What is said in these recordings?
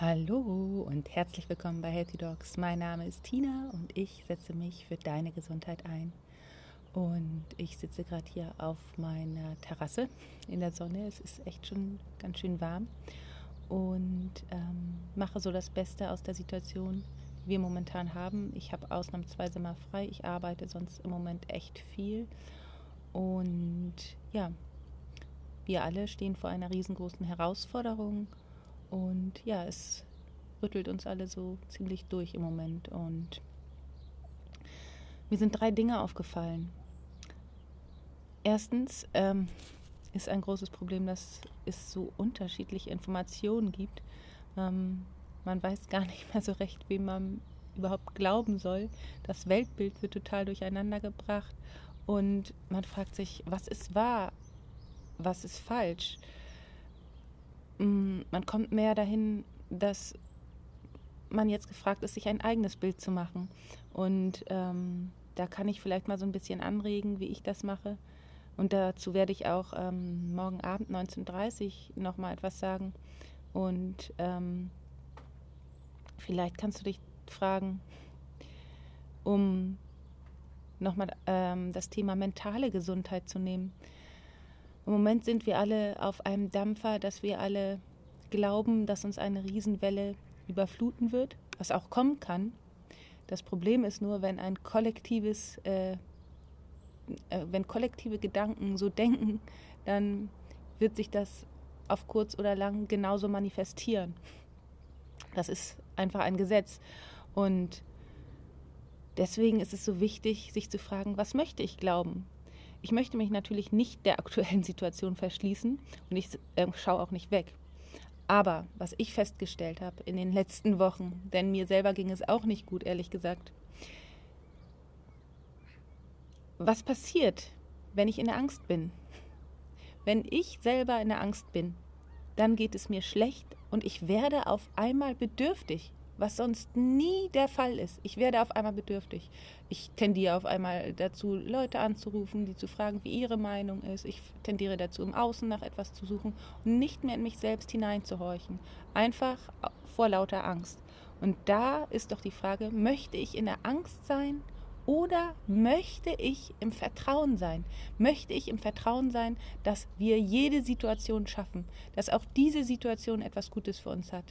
Hallo und herzlich willkommen bei Healthy Dogs. Mein Name ist Tina und ich setze mich für deine Gesundheit ein. Und ich sitze gerade hier auf meiner Terrasse in der Sonne. Es ist echt schon ganz schön warm und ähm, mache so das Beste aus der Situation, die wir momentan haben. Ich habe ausnahmsweise mal frei. Ich arbeite sonst im Moment echt viel. Und ja, wir alle stehen vor einer riesengroßen Herausforderung und ja, es rüttelt uns alle so ziemlich durch im Moment. Und mir sind drei Dinge aufgefallen. Erstens ähm, ist ein großes Problem, dass es so unterschiedliche Informationen gibt. Ähm, man weiß gar nicht mehr so recht, wem man überhaupt glauben soll. Das Weltbild wird total durcheinander gebracht und man fragt sich, was ist wahr, was ist falsch. Mm, man kommt mehr dahin, dass man jetzt gefragt ist, sich ein eigenes Bild zu machen. Und ähm, da kann ich vielleicht mal so ein bisschen anregen, wie ich das mache. Und dazu werde ich auch ähm, morgen Abend 19.30 Uhr nochmal etwas sagen. Und ähm, vielleicht kannst du dich fragen, um nochmal ähm, das Thema mentale Gesundheit zu nehmen. Im Moment sind wir alle auf einem Dampfer, dass wir alle glauben, dass uns eine Riesenwelle überfluten wird, was auch kommen kann. Das Problem ist nur, wenn ein kollektives, äh, äh, wenn kollektive Gedanken so denken, dann wird sich das auf kurz oder lang genauso manifestieren. Das ist einfach ein Gesetz. Und deswegen ist es so wichtig, sich zu fragen, was möchte ich glauben? Ich möchte mich natürlich nicht der aktuellen Situation verschließen und ich äh, schaue auch nicht weg. Aber was ich festgestellt habe in den letzten Wochen, denn mir selber ging es auch nicht gut, ehrlich gesagt, was passiert, wenn ich in der Angst bin? Wenn ich selber in der Angst bin, dann geht es mir schlecht und ich werde auf einmal bedürftig was sonst nie der Fall ist. Ich werde auf einmal bedürftig. Ich tendiere auf einmal dazu, Leute anzurufen, die zu fragen, wie ihre Meinung ist. Ich tendiere dazu, im Außen nach etwas zu suchen und nicht mehr in mich selbst hineinzuhorchen. Einfach vor lauter Angst. Und da ist doch die Frage, möchte ich in der Angst sein oder möchte ich im Vertrauen sein? Möchte ich im Vertrauen sein, dass wir jede Situation schaffen, dass auch diese Situation etwas Gutes für uns hat?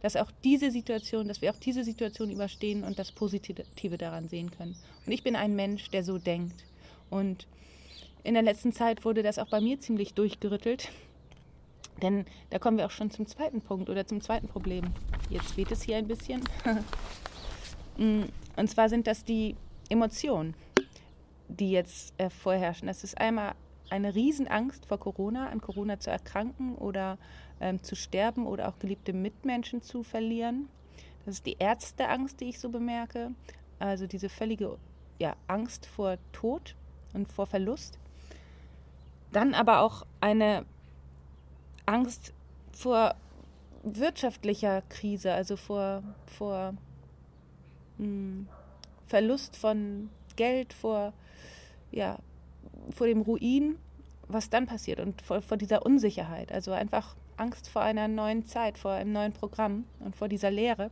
Dass auch diese Situation, dass wir auch diese Situation überstehen und das Positive daran sehen können. Und ich bin ein Mensch, der so denkt. Und in der letzten Zeit wurde das auch bei mir ziemlich durchgerüttelt. Denn da kommen wir auch schon zum zweiten Punkt oder zum zweiten Problem. Jetzt weht es hier ein bisschen. Mm, und zwar sind das die Emotionen, die jetzt äh, vorherrschen. Das ist einmal eine Riesenangst vor Corona, an Corona zu erkranken oder ähm, zu sterben oder auch geliebte Mitmenschen zu verlieren. Das ist die erste Angst, die ich so bemerke. Also diese völlige ja, Angst vor Tod und vor Verlust. Dann aber auch eine Angst vor wirtschaftlicher Krise, also vor, vor mh, hm, Verlust von Geld, vor, ja, vor dem Ruin, was dann passiert und vor, vor dieser Unsicherheit. Also einfach Angst vor einer neuen Zeit, vor einem neuen Programm und vor dieser Lehre,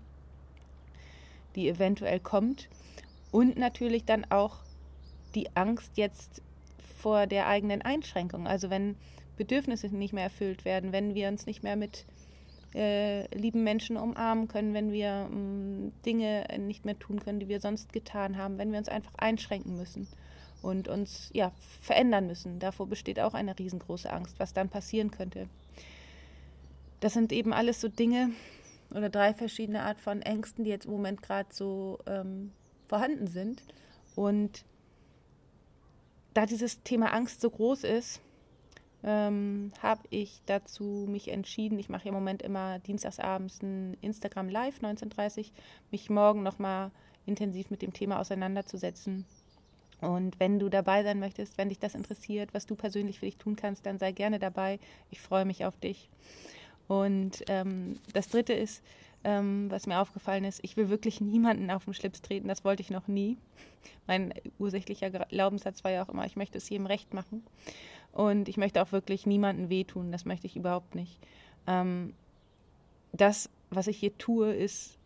die eventuell kommt. Und natürlich dann auch die Angst jetzt vor der eigenen Einschränkung. Also wenn Bedürfnisse nicht mehr erfüllt werden, wenn wir uns nicht mehr mit äh, lieben Menschen umarmen können, wenn wir mh, mm, Dinge nicht mehr tun können, die wir sonst getan haben, wenn wir uns einfach einschränken müssen und uns ja verändern müssen. Davor besteht auch eine riesengroße Angst, was dann passieren könnte. Das sind eben alles so Dinge oder drei verschiedene Art von Ängsten, die jetzt im Moment gerade so ähm, vorhanden sind. Und da dieses Thema Angst so groß ist, ähm, habe ich dazu mich entschieden, ich mache im Moment immer dienstagsabends ein Instagram Live 19.30 mich morgen nochmal intensiv mit dem Thema auseinanderzusetzen. Und wenn du dabei sein möchtest, wenn dich das interessiert, was du persönlich für dich tun kannst, dann sei gerne dabei. Ich freue mich auf dich. Und ähm, das Dritte ist, ähm, was mir aufgefallen ist, ich will wirklich niemanden auf den Schlips treten. Das wollte ich noch nie. Mein ursächlicher Glaubenssatz war ja auch immer, ich möchte es jedem recht machen. Und ich möchte auch wirklich niemanden wehtun. Das möchte ich überhaupt nicht. Ähm, das was ich hier tue, ist,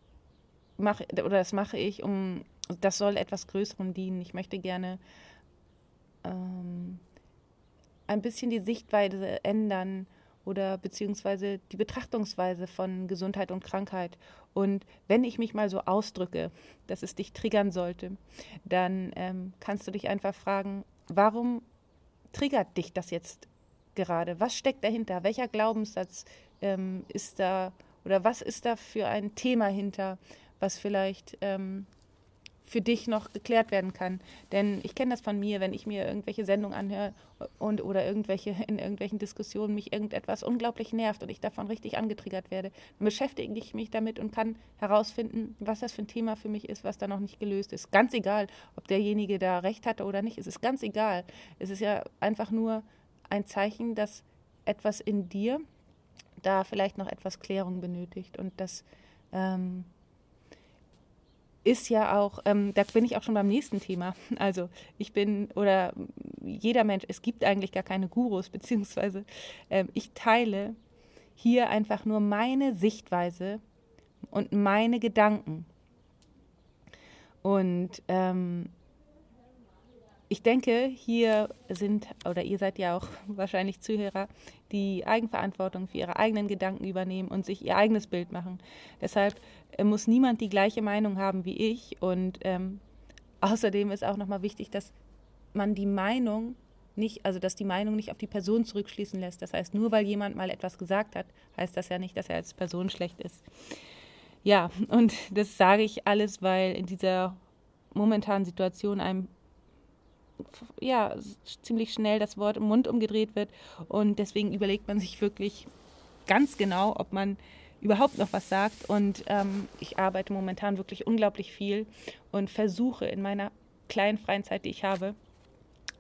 mach, oder das mache ich, um, das soll etwas Größerem dienen. Ich möchte gerne ähm, ein bisschen die Sichtweise ändern oder beziehungsweise die Betrachtungsweise von Gesundheit und Krankheit. Und wenn ich mich mal so ausdrücke, dass es dich triggern sollte, dann ähm, kannst du dich einfach fragen, warum triggert dich das jetzt gerade? Was steckt dahinter? Welcher Glaubenssatz ähm, ist da oder was ist da für ein Thema hinter, was vielleicht ähm, für dich noch geklärt werden kann. Denn ich kenne das von mir, wenn ich mir irgendwelche Sendungen anhöre und oder irgendwelche in irgendwelchen Diskussionen mich irgendetwas unglaublich nervt und ich davon richtig angetriggert werde, dann beschäftige ich mich damit und kann herausfinden, was das für ein Thema für mich ist, was da noch nicht gelöst ist. Ganz egal, ob derjenige da recht hatte oder nicht. Es ist ganz egal. Es ist ja einfach nur ein Zeichen, dass etwas in dir da vielleicht noch etwas Klärung benötigt und das ähm, ist ja auch, ähm, da bin ich auch schon beim nächsten Thema. Also ich bin, oder jeder Mensch, es gibt eigentlich gar keine Gurus, beziehungsweise ähm, ich teile hier einfach nur meine Sichtweise und meine Gedanken. Und ähm, ich denke, hier sind, oder ihr seid ja auch wahrscheinlich Zuhörer, die Eigenverantwortung für ihre eigenen Gedanken übernehmen und sich ihr eigenes Bild machen. Deshalb äh, muss niemand die gleiche Meinung haben wie ich. Und ähm, außerdem ist auch nochmal wichtig, dass man die Meinung nicht, also dass die Meinung nicht auf die Person zurückschließen lässt. Das heißt, nur weil jemand mal etwas gesagt hat, heißt das ja nicht, dass er als Person schlecht ist. Ja, und das sage ich alles, weil in dieser momentanen Situation einem ja, ziemlich schnell das Wort im Mund umgedreht wird. Und deswegen überlegt man sich wirklich ganz genau, ob man überhaupt noch was sagt. Und ähm, ich arbeite momentan wirklich unglaublich viel und versuche in meiner kleinen freien Zeit, die ich habe,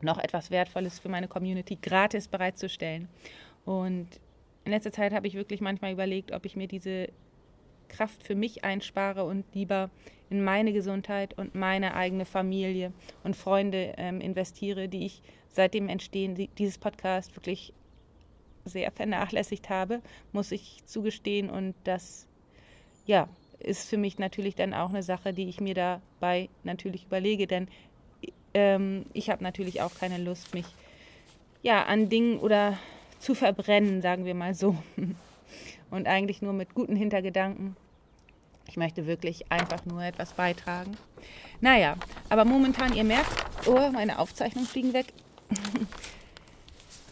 noch etwas Wertvolles für meine Community gratis bereitzustellen. Und in letzter Zeit habe ich wirklich manchmal überlegt, ob ich mir diese Kraft für mich einspare und lieber in meine Gesundheit und meine eigene Familie und Freunde ähm, investiere, die ich seit dem Entstehen dieses Podcasts wirklich sehr vernachlässigt habe, muss ich zugestehen. Und das, ja, ist für mich natürlich dann auch eine Sache, die ich mir dabei natürlich überlege, denn ähm, ich habe natürlich auch keine Lust, mich ja an Dingen oder zu verbrennen, sagen wir mal so. Und eigentlich nur mit guten Hintergedanken ich möchte wirklich einfach nur etwas beitragen. Naja, aber momentan, ihr merkt, oh, meine Aufzeichnungen fliegen weg.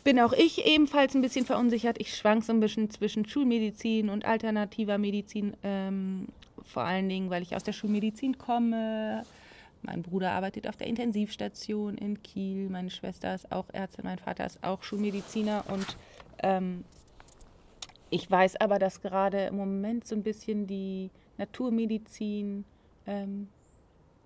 Bin auch ich ebenfalls ein bisschen verunsichert. Ich schwank so ein bisschen zwischen Schulmedizin und alternativer Medizin. Ähm, vor allen Dingen, weil ich aus der Schulmedizin komme. Mein Bruder arbeitet auf der Intensivstation in Kiel. Meine Schwester ist auch Ärztin. Mein Vater ist auch Schulmediziner. Und ähm, ich weiß aber, dass gerade im Moment so ein bisschen die Naturmedizin ähm,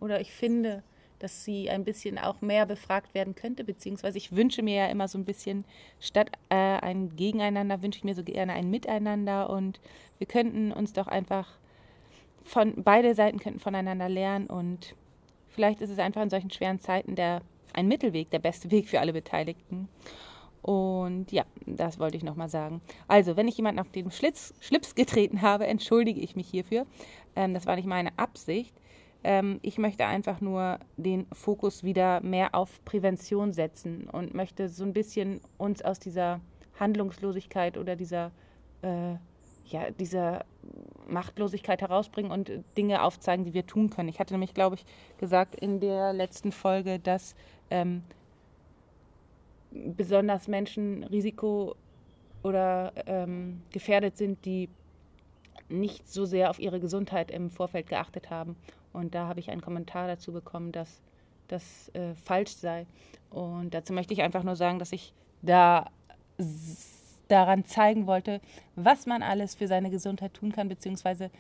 oder ich finde, dass sie ein bisschen auch mehr befragt werden könnte, beziehungsweise ich wünsche mir ja immer so ein bisschen, statt äh, ein Gegeneinander, wünsche ich mir so gerne ein Miteinander und wir könnten uns doch einfach von, beide Seiten könnten voneinander lernen und vielleicht ist es einfach in solchen schweren Zeiten der, ein Mittelweg, der beste Weg für alle Beteiligten. Und ja, das wollte ich nochmal sagen. Also, wenn ich jemanden auf den Schlitz, Schlips getreten habe, entschuldige ich mich hierfür. Ähm, das war nicht meine Absicht. Ähm, ich möchte einfach nur den Fokus wieder mehr auf Prävention setzen und möchte so ein bisschen uns aus dieser Handlungslosigkeit oder dieser, äh, ja, dieser Machtlosigkeit herausbringen und Dinge aufzeigen, die wir tun können. Ich hatte nämlich, glaube ich, gesagt in der letzten Folge, dass ähm, besonders Menschen Risiko oder ähm, gefährdet sind, die nicht so sehr auf ihre Gesundheit im Vorfeld geachtet haben. Und da habe ich einen Kommentar dazu bekommen, dass das äh, falsch sei. Und dazu möchte ich einfach nur sagen, dass ich da daran zeigen wollte, was man alles für seine Gesundheit tun kann, beziehungsweise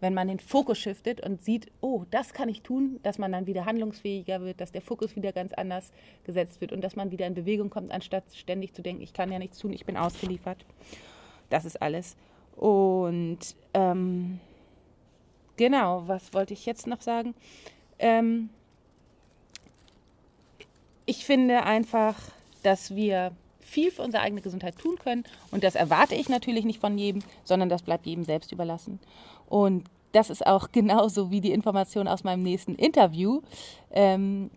wenn man den Fokus shiftet und sieht, oh, das kann ich tun, dass man dann wieder handlungsfähiger wird, dass der Fokus wieder ganz anders gesetzt wird und dass man wieder in Bewegung kommt, anstatt ständig zu denken, ich kann ja nichts tun, ich bin ausgeliefert. Das ist alles. Und ähm, genau, was wollte ich jetzt noch sagen? Ähm, ich finde einfach, dass wir viel für unsere eigene Gesundheit tun können. Und das erwarte ich natürlich nicht von jedem, sondern das bleibt jedem selbst überlassen. Und das ist auch genauso wie die Information aus meinem nächsten Interview. Ähm,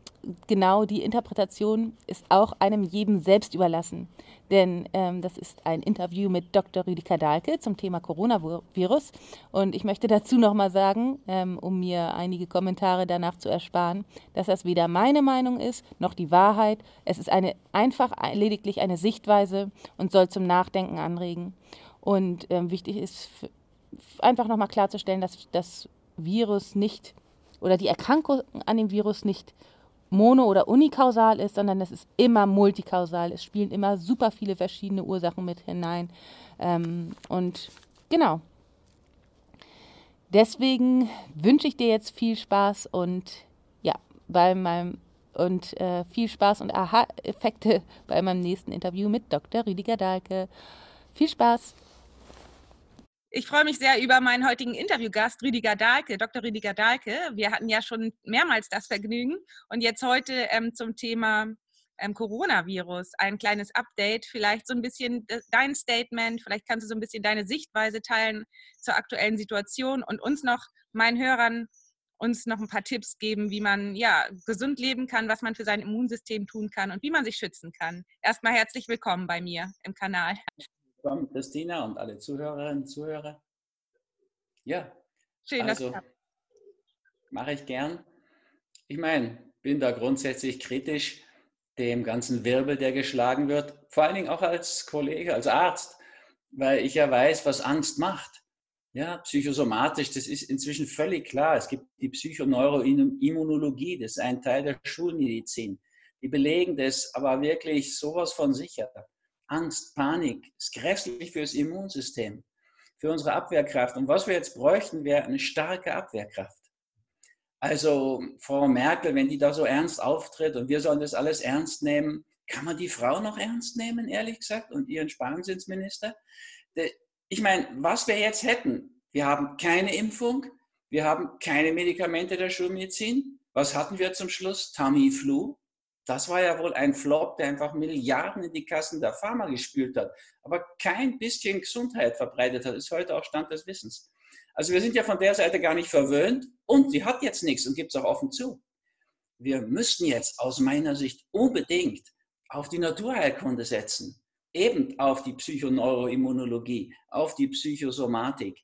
genau die Interpretation ist auch einem jedem selbst überlassen. Denn ähm, das ist ein Interview mit Dr. Rüdiger Dahlke zum Thema Coronavirus. Und ich möchte dazu nochmal sagen, ähm, um mir einige Kommentare danach zu ersparen, dass das weder meine Meinung ist, noch die Wahrheit. Es ist eine, einfach lediglich eine Sichtweise und soll zum Nachdenken anregen. Und ähm, wichtig ist einfach nochmal klarzustellen, dass das Virus nicht oder die Erkrankung an dem Virus nicht mono- oder unikausal ist, sondern es ist immer multikausal. Es spielen immer super viele verschiedene Ursachen mit hinein. Ähm, und genau. Deswegen wünsche ich dir jetzt viel Spaß und ja, bei meinem und äh, viel Spaß und Aha-Effekte bei meinem nächsten Interview mit Dr. Rüdiger Dahlke. Viel Spaß! Ich freue mich sehr über meinen heutigen Interviewgast, Rüdiger Dahlke, Dr. Rüdiger Dahlke. Wir hatten ja schon mehrmals das Vergnügen und jetzt heute ähm, zum Thema ähm, Coronavirus ein kleines Update, vielleicht so ein bisschen dein Statement, vielleicht kannst du so ein bisschen deine Sichtweise teilen zur aktuellen Situation und uns noch, meinen Hörern, uns noch ein paar Tipps geben, wie man ja gesund leben kann, was man für sein Immunsystem tun kann und wie man sich schützen kann. Erstmal herzlich willkommen bei mir im Kanal willkommen, Christina und alle Zuhörerinnen und Zuhörer. Ja, schön, also, mache ich gern. Ich meine, bin da grundsätzlich kritisch dem ganzen Wirbel, der geschlagen wird, vor allen Dingen auch als Kollege, als Arzt, weil ich ja weiß, was Angst macht. Ja, psychosomatisch, das ist inzwischen völlig klar. Es gibt die Psychoneuroimmunologie, das ist ein Teil der Schulmedizin. Die belegen das aber wirklich sowas von sicher. Angst, Panik ist grässlich für das Immunsystem, für unsere Abwehrkraft. Und was wir jetzt bräuchten, wäre eine starke Abwehrkraft. Also Frau Merkel, wenn die da so ernst auftritt und wir sollen das alles ernst nehmen, kann man die Frau noch ernst nehmen, ehrlich gesagt, und ihren Sparrensinsminister? Ich meine, was wir jetzt hätten, wir haben keine Impfung, wir haben keine Medikamente der Schulmedizin. Was hatten wir zum Schluss? Tamiflu. Das war ja wohl ein Flop, der einfach Milliarden in die Kassen der Pharma gespült hat, aber kein bisschen Gesundheit verbreitet hat, ist heute auch Stand des Wissens. Also wir sind ja von der Seite gar nicht verwöhnt und sie hat jetzt nichts und gibt es auch offen zu. Wir müssten jetzt aus meiner Sicht unbedingt auf die Naturheilkunde setzen, eben auf die Psychoneuroimmunologie, auf die Psychosomatik.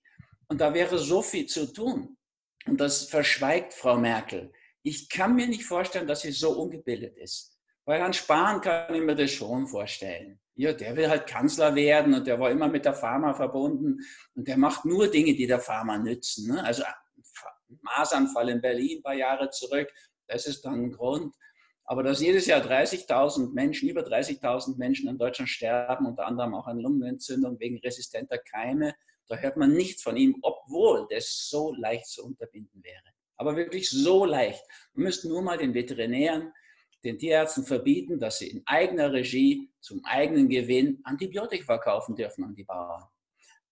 Und da wäre so viel zu tun. Und das verschweigt Frau Merkel. Ich kann mir nicht vorstellen, dass sie so ungebildet ist. Bei Herrn Spahn kann ich mir das schon vorstellen. Ja, der will halt Kanzler werden und der war immer mit der Pharma verbunden und der macht nur Dinge, die der Pharma nützen. Ne? Also Maßanfall in Berlin ein paar Jahre zurück, das ist dann ein Grund. Aber dass jedes Jahr 30.000 Menschen, über 30.000 Menschen in Deutschland sterben, unter anderem auch an Lungenentzündung wegen resistenter Keime, da hört man nichts von ihm, obwohl das so leicht zu unterbinden wäre. Aber wirklich so leicht. Wir müssten nur mal den Veterinären, den Tierärzten verbieten, dass sie in eigener Regie zum eigenen Gewinn Antibiotika verkaufen dürfen an die Bauern.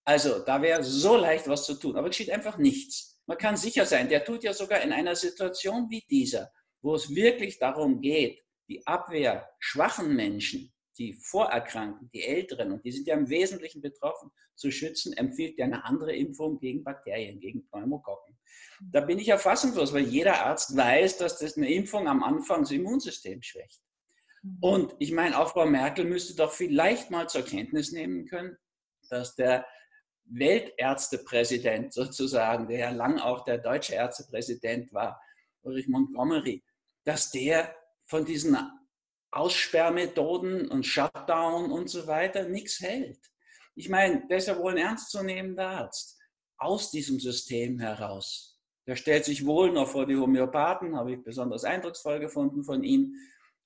Also da wäre so leicht was zu tun, aber es geschieht einfach nichts. Man kann sicher sein, der tut ja sogar in einer Situation wie dieser, wo es wirklich darum geht, die Abwehr schwachen Menschen die Vorerkrankten, die Älteren, und die sind ja im Wesentlichen betroffen, zu schützen, empfiehlt ja eine andere Impfung gegen Bakterien, gegen Pneumokokken. Da bin ich ja fassungslos, weil jeder Arzt weiß, dass das eine Impfung am Anfang das Immunsystem schwächt. Mhm. Und ich meine, auch Frau Merkel müsste doch vielleicht mal zur Kenntnis nehmen können, dass der Weltärztepräsident sozusagen, der ja lang auch der deutsche Ärztepräsident war, Ulrich Montgomery, dass der von diesen Aussperrmethoden und Shutdown und so weiter nichts hält. Ich meine, der ist ja wohl ein ernstzunehmender Arzt aus diesem System heraus. Der stellt sich wohl noch vor die Homöopathen, habe ich besonders eindrucksvoll gefunden von ihm,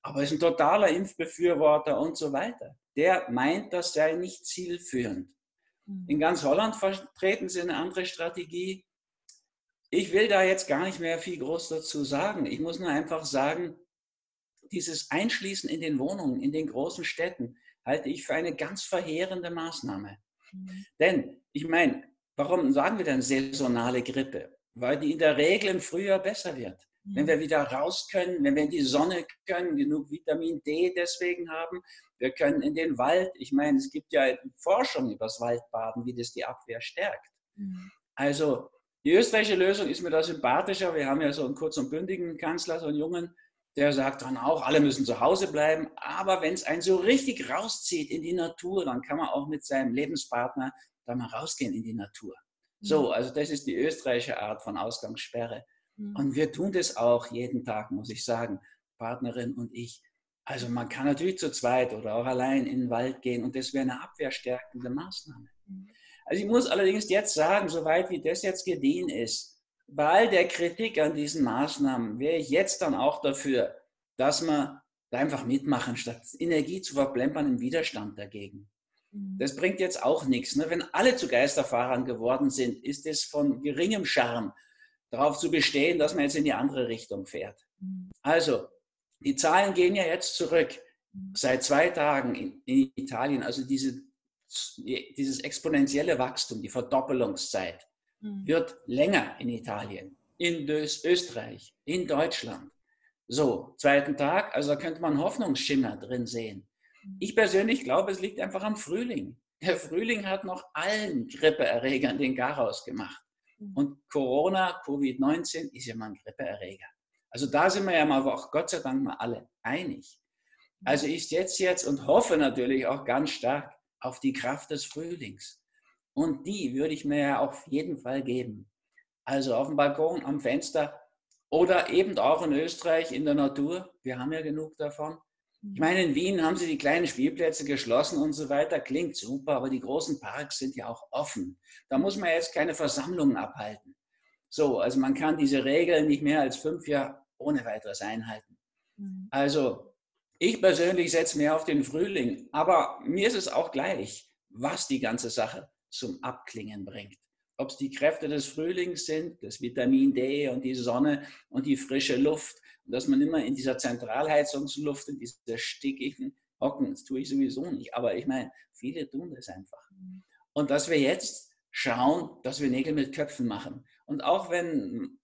aber ist ein totaler Impfbefürworter und so weiter. Der meint, das sei nicht zielführend. Hm. In ganz Holland vertreten sie eine andere Strategie. Ich will da jetzt gar nicht mehr viel groß dazu sagen. Ich muss nur einfach sagen, dieses Einschließen in den Wohnungen, in den großen Städten, halte ich für eine ganz verheerende Maßnahme. Mhm. Denn, ich meine, warum sagen wir denn saisonale Grippe? Weil die in der Regel im Frühjahr besser wird. wenn mhm. wir wieder raus können, wenn wir in die Sonne können, genug Vitamin D deswegen haben. Wir können in den Wald. Ich meine, es gibt ja Forschung über das Waldbaden, wie das die Abwehr stärkt. Mhm. Also die österreichische Lösung ist mir da sympathischer. Wir haben ja so einen kurz und bündigen Kanzler, so einen Jungen, der sagt dann auch, alle müssen zu Hause bleiben. Aber wenn es einen so richtig rauszieht in die Natur, dann kann man auch mit seinem Lebenspartner da mal rausgehen in die Natur. So, mhm. also das ist die österreichische Art von Ausgangssperre. Mhm. Und wir tun das auch jeden Tag, muss ich sagen, Partnerin und ich. Also man kann natürlich zu zweit oder auch allein in den Wald gehen und das wäre eine abwehrstärkende Maßnahme. Mhm. Also ich muss allerdings jetzt sagen, soweit wie das jetzt gediehen ist, bei all der Kritik an diesen Maßnahmen wäre ich jetzt dann auch dafür, dass man da einfach mitmachen, statt Energie zu verplempern im Widerstand dagegen. Mhm. Das bringt jetzt auch nichts. Ne? Wenn alle zu Geisterfahrern geworden sind, ist es von geringem Charme, darauf zu bestehen, dass man jetzt in die andere Richtung fährt. Mhm. Also, die Zahlen gehen ja jetzt zurück. Mhm. Seit zwei Tagen in, in Italien, also diese dieses exponentielle Wachstum, die Verdoppelungszeit. Wird länger in Italien, in Österreich, in Deutschland. So, zweiten Tag, also da könnte man Hoffnungsschimmer drin sehen. Mhm. Ich persönlich glaube, es liegt einfach am Frühling. Der Frühling hat noch allen Grippeerregern den Garaus gemacht. Mhm. Und Corona, Covid-19 ist ja mal ein Grippeerreger. Also da sind wir ja mal auch Gott sei Dank mal alle einig. Also ich jetzt jetzt und hoffe natürlich auch ganz stark, auf die Kraft des Frühlings. Und die würde ich mir ja auf jeden Fall geben. Also auf dem Balkon, am Fenster oder eben auch in Österreich in der Natur. Wir haben ja genug davon. Ich meine, in Wien haben sie die kleinen Spielplätze geschlossen und so weiter. Klingt super, aber die großen Parks sind ja auch offen. Da muss man jetzt keine Versammlungen abhalten. So, also man kann diese Regeln nicht mehr als fünf Jahre ohne weiteres einhalten. Mhm. Also ich persönlich setze mehr auf den Frühling, aber mir ist es auch gleich, was die ganze Sache zum Abklingen bringt. Ob es die Kräfte des Frühlings sind, das Vitamin D und die Sonne und die frische Luft und dass man immer in dieser Zentralheizungsluft, in dieser stickigen hocken, das tue ich sowieso nicht, aber ich meine, viele tun das einfach. Und dass wir jetzt schauen, dass wir Nägel mit Köpfen machen. Und auch wenn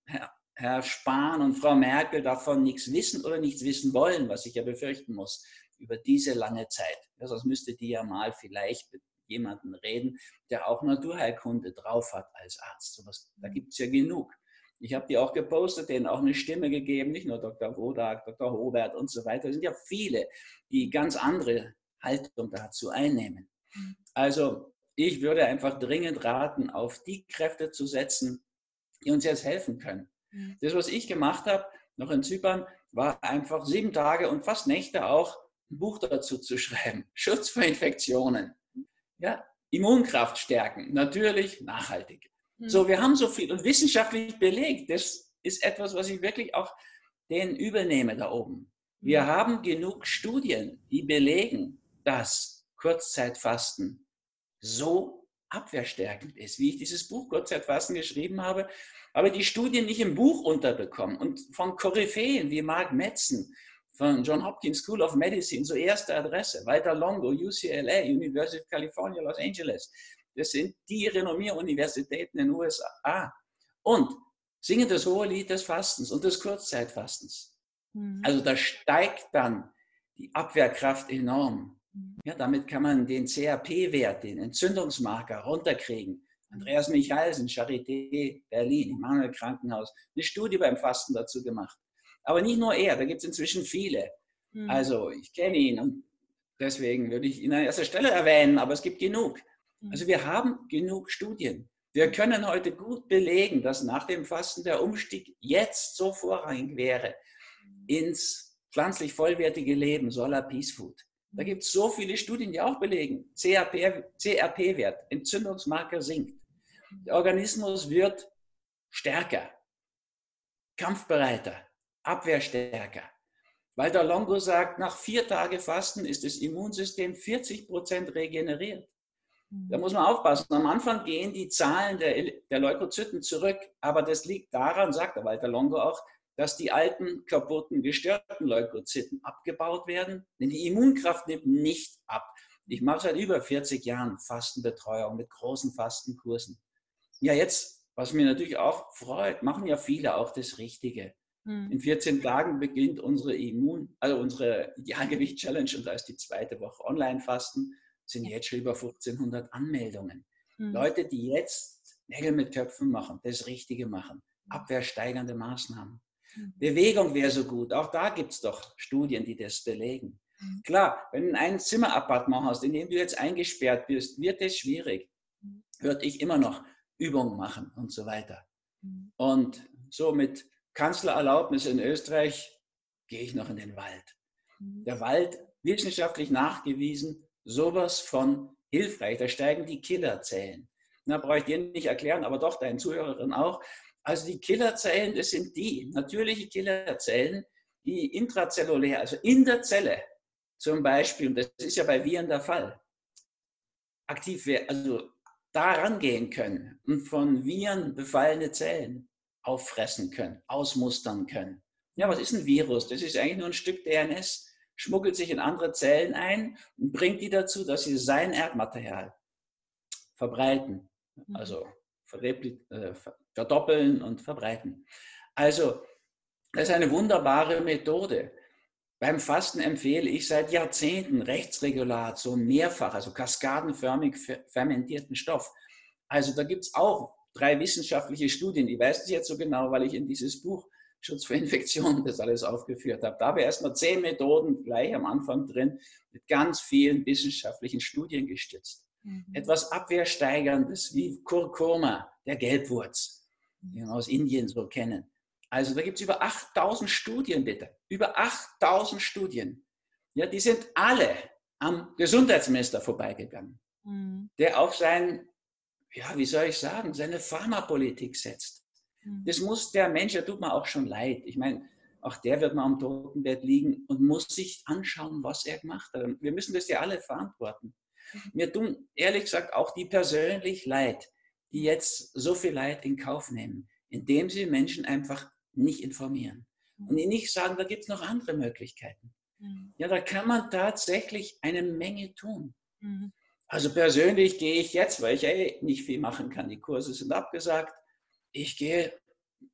Herr Spahn und Frau Merkel davon nichts wissen oder nichts wissen wollen, was ich ja befürchten muss, über diese lange Zeit. Ja, sonst müsste die ja mal vielleicht mit jemandem reden, der auch Naturheilkunde drauf hat als Arzt. So was, da gibt es ja genug. Ich habe die auch gepostet, denen auch eine Stimme gegeben, nicht nur Dr. Wodak, Dr. Hobert und so weiter. Es sind ja viele, die ganz andere Haltung dazu einnehmen. Mhm. Also ich würde einfach dringend raten, auf die Kräfte zu setzen, die uns jetzt helfen können. Mhm. Das, was ich gemacht habe, noch in Zypern, war einfach sieben Tage und fast Nächte auch ein Buch dazu zu schreiben. Schutz vor Infektionen. Ja, Immunkraft stärken. Natürlich nachhaltig. Mhm. So, wir haben so viel und wissenschaftlich belegt. Das ist etwas, was ich wirklich auch denen übernehme da oben. Wir mhm. haben genug Studien, die belegen, dass Kurzzeitfasten so abwehrstärkend ist, wie ich dieses Buch Kurzzeitfasten geschrieben habe aber die Studien nicht im Buch unterbekommen und von Koryphäen wie Mark Metzen, von John Hopkins School of Medicine, so erste Adresse, Walter Longo, UCLA, University of California, Los Angeles. Das sind die Renommier-Universitäten in den USA. Und singen das hohe Lied des Fastens und des Kurzzeitfastens. Mhm. Also da steigt dann die Abwehrkraft enorm. Mhm. Ja, damit kann man den CRP-Wert, den Entzündungsmarker runterkriegen. Andreas Michalsen, Charité Berlin, Immanuel Krankenhaus, eine Studie beim Fasten dazu gemacht. Aber nicht nur er, da gibt es inzwischen viele. Mhm. Also ich kenne ihn und deswegen würde ich ihn an erster Stelle erwähnen, aber es gibt genug. Mhm. Also wir haben genug Studien. Wir können heute gut belegen, dass nach dem Fasten der Umstieg jetzt so vorrangig wäre hm. ins pflanzlich vollwertige Leben, Solar Peace Food. Da hm. gibt es so viele Studien, die auch belegen, CRP-Wert, Entzündungsmarker sinkt. Der Organismus wird stärker, kampfbereiter, abwehrstärker. Walter Longo sagt, nach vier Tagen Fasten ist das Immunsystem 40 Prozent regeneriert. Da muss man aufpassen. Am Anfang gehen die Zahlen der, der Leukozyten zurück, aber das liegt daran, sagt der Walter Longo auch, dass die alten, kaputten, gestörten Leukozyten abgebaut werden, denn die Immunkraft nimmt nicht ab. Ich mache seit über 40 Jahren Fastenbetreuung mit großen Fastenkursen. Ja, jetzt, was mir natürlich auch freut, machen ja viele auch das Richtige. Mhm. In 14 Tagen beginnt unsere Immun, also unsere Idealgewicht-Challenge und da ist die zweite Woche Online-Fasten, sind jetzt schon über 1500 Anmeldungen. Mhm. Leute, die jetzt Nägel mit Köpfen machen, das Richtige machen, hm. abwehrsteigernde Maßnahmen. Mhm. Bewegung wäre so gut. Auch da gibt es doch Studien, die das belegen. Mhm. Klar, wenn du ein Zimmerappartement hast, in dem du jetzt eingesperrt bist, wird es schwierig. Würde ich immer noch Übungen machen und so weiter. Und so mit Kanzlererlaubnis in Österreich gehe ich noch in den Wald. Mhm. Der Wald, wissenschaftlich nachgewiesen, sowas von hilfreich. Da steigen die Killerzellen. Na, brauche ich dir nicht erklären, aber doch deinen Zuhörerinnen auch. Also die Killerzellen, das sind die natürliche Killerzellen, die intrazellulär, also in der Zelle zum Beispiel, und das ist ja bei Viren der Fall, aktiv werden, also da rangehen können und von Viren befallene Zellen auffressen können, ausmustern können. Ja, was ist ein Virus? Das ist eigentlich nur ein Stück DNS, schmuggelt sich in andere Zellen ein und bringt die dazu, dass sie sein Erdmaterial verbreiten, mhm. also äh, verdoppeln und verbreiten. Also, das ist eine wunderbare Methode. Beim Fasten empfehle ich seit Jahrzehnten Rechtsregulat, so mehrfach, also kaskadenförmig fermentierten Stoff. Also da gibt es auch drei wissenschaftliche Studien. Ich weiß es jetzt so genau, weil ich in dieses Buch Schutz vor Infektionen das alles aufgeführt habe. Da habe ich erstmal zehn Methoden gleich am Anfang drin, mit ganz vielen wissenschaftlichen Studien gestützt. Mhm. Etwas Abwehrsteigerndes wie Kurkuma, der Gelbwurz, den wir aus Indien so kennen. Also da gibt es über 8000 Studien, bitte. Über 8000 Studien. Ja, die sind alle am Gesundheitsminister vorbeigegangen, mhm. der auf sein, ja, wie soll ich sagen, seine Pharmapolitik setzt. Mhm. Das muss der Mensch, der tut mir auch schon leid. Ich meine, auch der wird mal am Totenbett liegen und muss sich anschauen, was er gemacht hat. Wir müssen das ja alle verantworten. Mhm. Mir tun ehrlich gesagt auch die persönlich leid, die jetzt so viel Leid in Kauf nehmen, indem sie Menschen einfach nicht informieren. Und ihnen nicht sagen, da gibt es noch andere Möglichkeiten. Mhm. Ja, da kann man tatsächlich eine Menge tun. Also persönlich gehe ich jetzt, weil ich ey, nicht viel machen kann, die Kurse sind abgesagt, ich gehe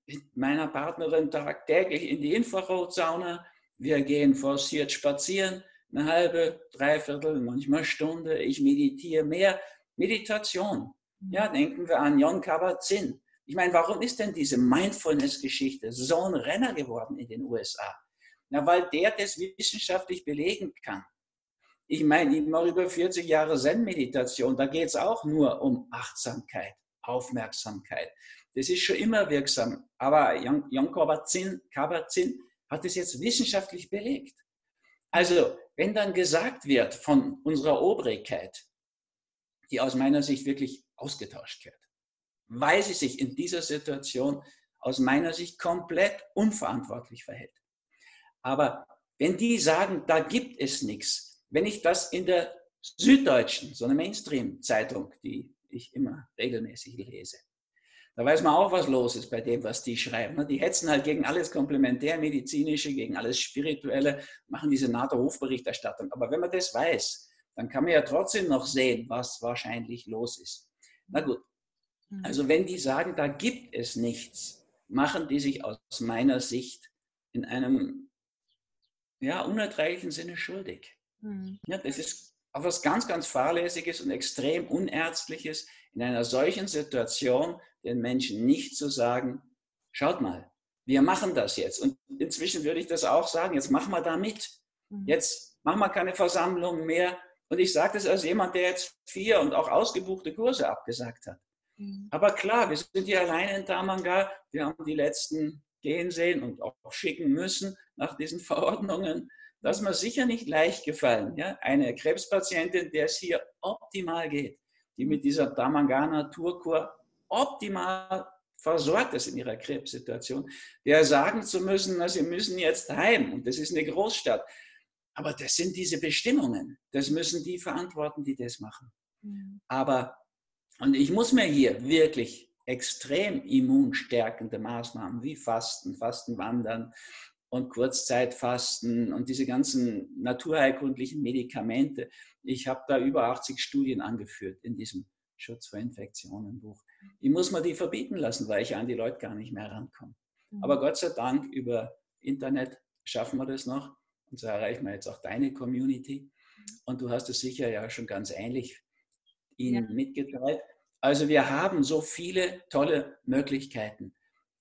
mit meiner Partnerin tagtäglich in die Infrarotsauna. Wir gehen forciert spazieren, eine halbe, dreiviertel, manchmal Stunde. Ich meditiere mehr. Meditation. Ja, mhm. denken wir an Jon Kabat-Zinn. Ich meine, warum ist denn diese Mindfulness-Geschichte so ein Renner geworden in den USA? Na, weil der das wissenschaftlich belegen kann. Ich meine, ich mache über 40 Jahre Zen-Meditation, da geht es auch nur um Achtsamkeit, Aufmerksamkeit. Das ist schon immer wirksam. Aber Jon Kabat-Zinn hat es jetzt wissenschaftlich belegt. Also, wenn dann gesagt wird von unserer Obrigkeit, die aus meiner Sicht wirklich ausgetauscht wird, weil sie sich in dieser Situation aus meiner Sicht komplett unverantwortlich verhält. Aber wenn die sagen, da gibt es nichts, wenn ich das in der Süddeutschen, so eine Mainstream-Zeitung, die ich immer regelmäßig lese, da weiß man auch, was los ist bei dem, was die schreiben. Die hetzen halt gegen alles Komplementärmedizinische, gegen alles Spirituelle, machen diese NATO-Hofberichterstattung. Aber wenn man das weiß, dann kann man ja trotzdem noch sehen, was wahrscheinlich los ist. Na gut, Mhm. Also wenn die sagen, da gibt es nichts, machen die sich aus meiner Sicht in einem ja, unerträglichen Sinne schuldig. Mhm. Ja, das ist auch was ganz, ganz Fahrlässiges und extrem Unärztliches, in einer solchen Situation den Menschen nicht zu sagen, schaut mal, wir machen das jetzt. Und inzwischen würde ich das auch sagen, jetzt machen wir da mit. Mhm. Jetzt machen wir keine Versammlung mehr. Und ich sage das als jemand, der jetzt vier und auch ausgebuchte Kurse abgesagt hat. Mhm. Aber klar, wir sind hier alleine in Tamanga. Wir haben die letzten gehen sehen und auch schicken müssen nach diesen Verordnungen. Das ist mir sicher nicht leicht gefallen. Ja? Eine Krebspatientin, der es hier optimal geht, die mit dieser Tamanga Naturkur optimal versorgt ist in ihrer Krebssituation, der sagen zu müssen, na, sie müssen jetzt heim und das ist eine Großstadt. Aber das sind diese Bestimmungen. Das müssen die verantworten, die das machen. Mhm. Aber und ich muss mir hier wirklich extrem immunstärkende Maßnahmen wie Fasten, Fastenwandern und Kurzzeitfasten und diese ganzen naturheilkundlichen Medikamente. Ich habe da über 80 Studien angeführt in diesem Schutz vor Infektionen Buch. Ich muss mir die verbieten lassen, weil ich an die Leute gar nicht mehr rankomme. Mhm. Aber Gott sei Dank über Internet schaffen wir das noch. Und so erreichen wir jetzt auch deine Community. Und du hast es sicher ja schon ganz ähnlich ihnen ja. mitgeteilt. Also wir haben so viele tolle Möglichkeiten.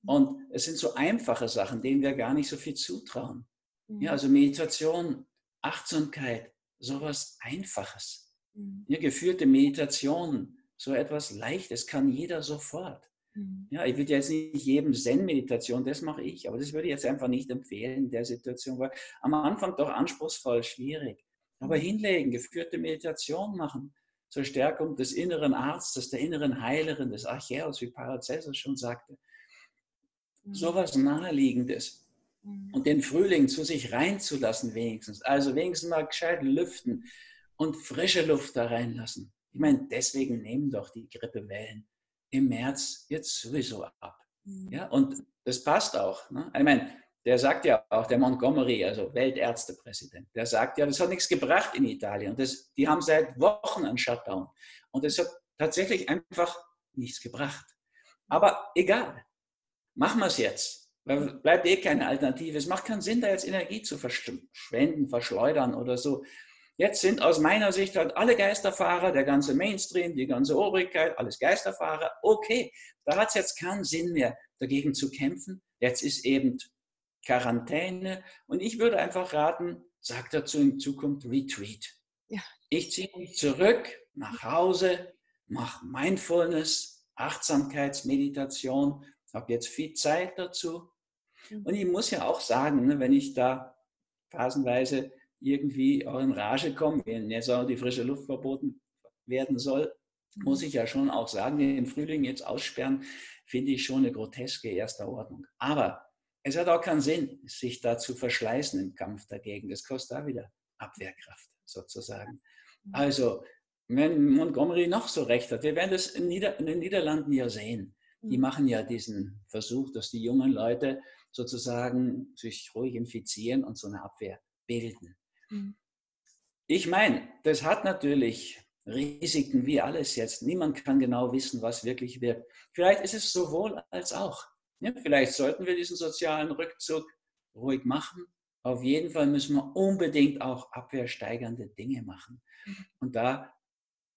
Und es sind so einfache Sachen, denen wir gar nicht so viel zutrauen. Mhm. Ja, also Meditation, Achtsamkeit, sowas Einfaches. Mhm. Ja, geführte Meditation, so etwas Leichtes kann jeder sofort. Mhm. Ja, ich würde jetzt nicht jedem Zen-Meditation, das mache ich, aber das würde ich jetzt einfach nicht empfehlen in der Situation, weil am Anfang doch anspruchsvoll, schwierig. Aber mhm. hinlegen, geführte Meditation machen, zur Stärkung des inneren Arztes, der inneren Heilerin, des Archäus, wie Paracelsus schon sagte. Mhm. So was Naheliegendes. Und den Frühling zu sich reinzulassen, wenigstens. Also wenigstens mal gescheit lüften und frische Luft da reinlassen. Ich meine, deswegen nehmen doch die Grippewellen im März jetzt sowieso ab. Mhm. Ja, und das passt auch. Ne? Ich meine, der sagt ja auch, der Montgomery, also Weltärztepräsident, der sagt ja, das hat nichts gebracht in Italien. Und das, die haben seit Wochen einen Shutdown. Und das hat tatsächlich einfach nichts gebracht. Aber egal, machen wir es jetzt. Weil bleibt eh keine Alternative. Es macht keinen Sinn, da jetzt Energie zu verschwenden, verschleudern oder so. Jetzt sind aus meiner Sicht halt alle Geisterfahrer, der ganze Mainstream, die ganze Obrigkeit, alles Geisterfahrer. Okay, da hat es jetzt keinen Sinn mehr, dagegen zu kämpfen. Jetzt ist eben Quarantäne. Und ich würde einfach raten, sag dazu in Zukunft Retreat. Ja. Ich ziehe mich zurück nach Hause, mache Mindfulness, Achtsamkeitsmeditation, habe jetzt viel Zeit dazu. Mhm. Und ich muss ja auch sagen, ne, wenn ich da phasenweise irgendwie auch in Rage kommen, wenn jetzt auch die frische Luft verboten werden soll, muss ich ja schon auch sagen, den Frühling jetzt aussperren, finde ich schon eine groteske erster Ordnung. Aber es hat auch keinen Sinn, sich da zu verschleißen im Kampf dagegen. Das kostet da wieder Abwehrkraft sozusagen. Also, wenn Montgomery noch so recht hat, wir werden das in, Nieder in den Niederlanden ja sehen. Die mhm. machen ja diesen Versuch, dass die jungen Leute sozusagen sich ruhig infizieren und so eine Abwehr bilden. Mhm. Ich meine, das hat natürlich Risiken wie alles jetzt. Niemand kann genau wissen, was wirklich wirkt. Vielleicht ist es sowohl als auch. Ja, vielleicht sollten wir diesen sozialen Rückzug ruhig machen. Auf jeden Fall müssen wir unbedingt auch abwehrsteigernde Dinge machen. Mhm. Und da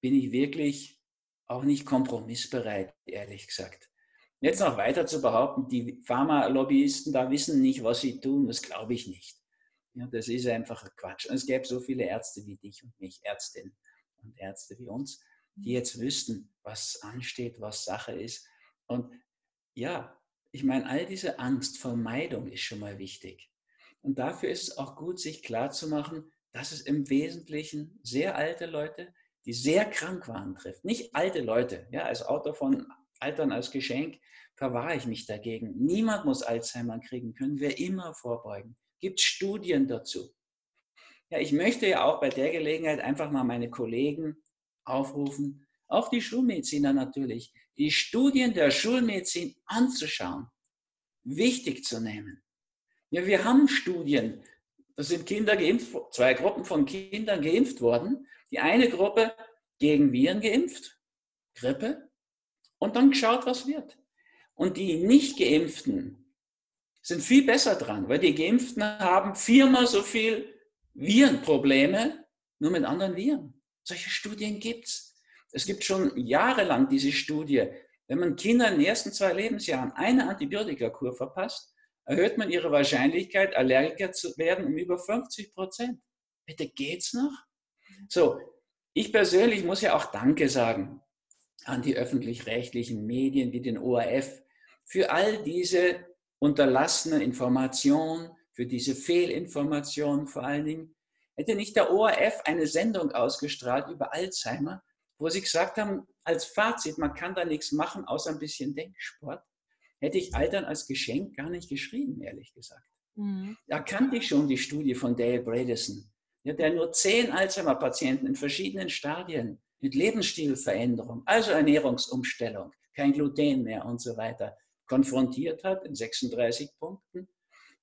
bin ich wirklich auch nicht kompromissbereit, ehrlich gesagt. Jetzt noch weiter zu behaupten, die Pharmalobbyisten da wissen nicht, was sie tun, das glaube ich nicht. Ja, das ist einfach Quatsch. Und es gäbe so viele Ärzte wie dich und mich, Ärztinnen und Ärzte wie uns, die jetzt wüssten, was ansteht, was Sache ist. Und ja, ich meine, all diese Angstvermeidung ist schon mal wichtig. Und dafür ist es auch gut, sich klarzumachen, dass es im Wesentlichen sehr alte Leute, die sehr krank waren, trifft. Nicht alte Leute. Ja, als Autor von Altern als Geschenk verwahre ich mich dagegen. Niemand muss Alzheimer kriegen, können wir immer vorbeugen gibt Studien dazu. Ja, ich möchte ja auch bei der Gelegenheit einfach mal meine Kollegen aufrufen, auch die Schulmediziner natürlich, die Studien der Schulmedizin anzuschauen, wichtig zu nehmen. Ja, wir haben Studien, da sind Kinder geimpft, zwei Gruppen von Kindern geimpft worden. Die eine Gruppe gegen Viren geimpft, Grippe, und dann geschaut, was wird. Und die nicht geimpften sind viel besser dran, weil die Geimpften haben viermal so viel Virenprobleme, nur mit anderen Viren. Solche Studien gibt es. Es gibt schon jahrelang diese Studie. Wenn man Kindern in den ersten zwei Lebensjahren eine Antibiotikakur verpasst, erhöht man ihre Wahrscheinlichkeit, Allergiker zu werden, um über 50 Prozent. Bitte geht's noch? So, ich persönlich muss ja auch Danke sagen an die öffentlich-rechtlichen Medien wie den ORF für all diese unterlassene Information, für diese Fehlinformation vor allen Dingen. Hätte nicht der ORF eine Sendung ausgestrahlt über Alzheimer, wo sie gesagt haben, als Fazit, man kann da nichts machen, außer ein bisschen Denksport, hätte ich Altern als Geschenk gar nicht geschrieben, ehrlich gesagt. Mhm. Da kannte ich schon die Studie von Dale Bredesen, der nur zehn Alzheimer-Patienten in verschiedenen Stadien mit Lebensstilveränderung, also Ernährungsumstellung, kein Gluten mehr und so weiter, konfrontiert hat in 36 Punkten.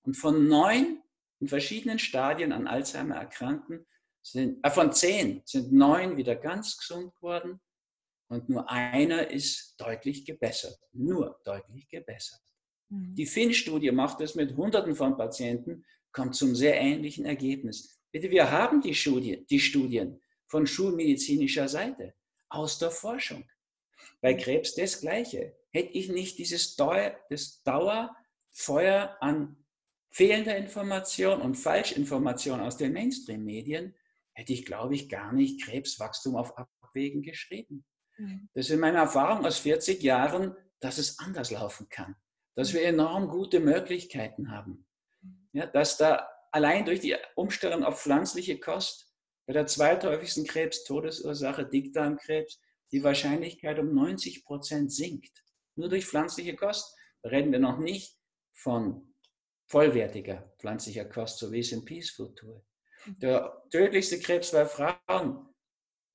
Und von neun in verschiedenen Stadien an Alzheimer erkrankten, sind, äh, von zehn sind neun wieder ganz gesund geworden und nur einer ist deutlich gebessert. Nur deutlich gebessert. Mhm. Die FIN-Studie macht das mit Hunderten von Patienten, kommt zum sehr ähnlichen Ergebnis. Bitte, wir haben die, Studie, die Studien von schulmedizinischer Seite aus der Forschung. Bei Krebs das Gleiche. Hätte ich nicht dieses Dauer, das Dauerfeuer an fehlender Information und Falschinformation aus den Mainstream-Medien, hätte ich, glaube ich, gar nicht Krebswachstum auf Abwägen geschrieben. Mhm. Das ist meine Erfahrung aus 40 Jahren, dass es anders laufen kann, dass wir enorm gute Möglichkeiten haben, mhm. ja, dass da allein durch die Umstellung auf pflanzliche Kost bei der zweithäufigsten Krebs-Todesursache Dickdarmkrebs die Wahrscheinlichkeit um 90 Prozent sinkt. Nur durch pflanzliche Kost. Da reden wir noch nicht von vollwertiger pflanzlicher Kost, so wie es in Peace Food tue. Mhm. Der tödlichste Krebs bei Frauen,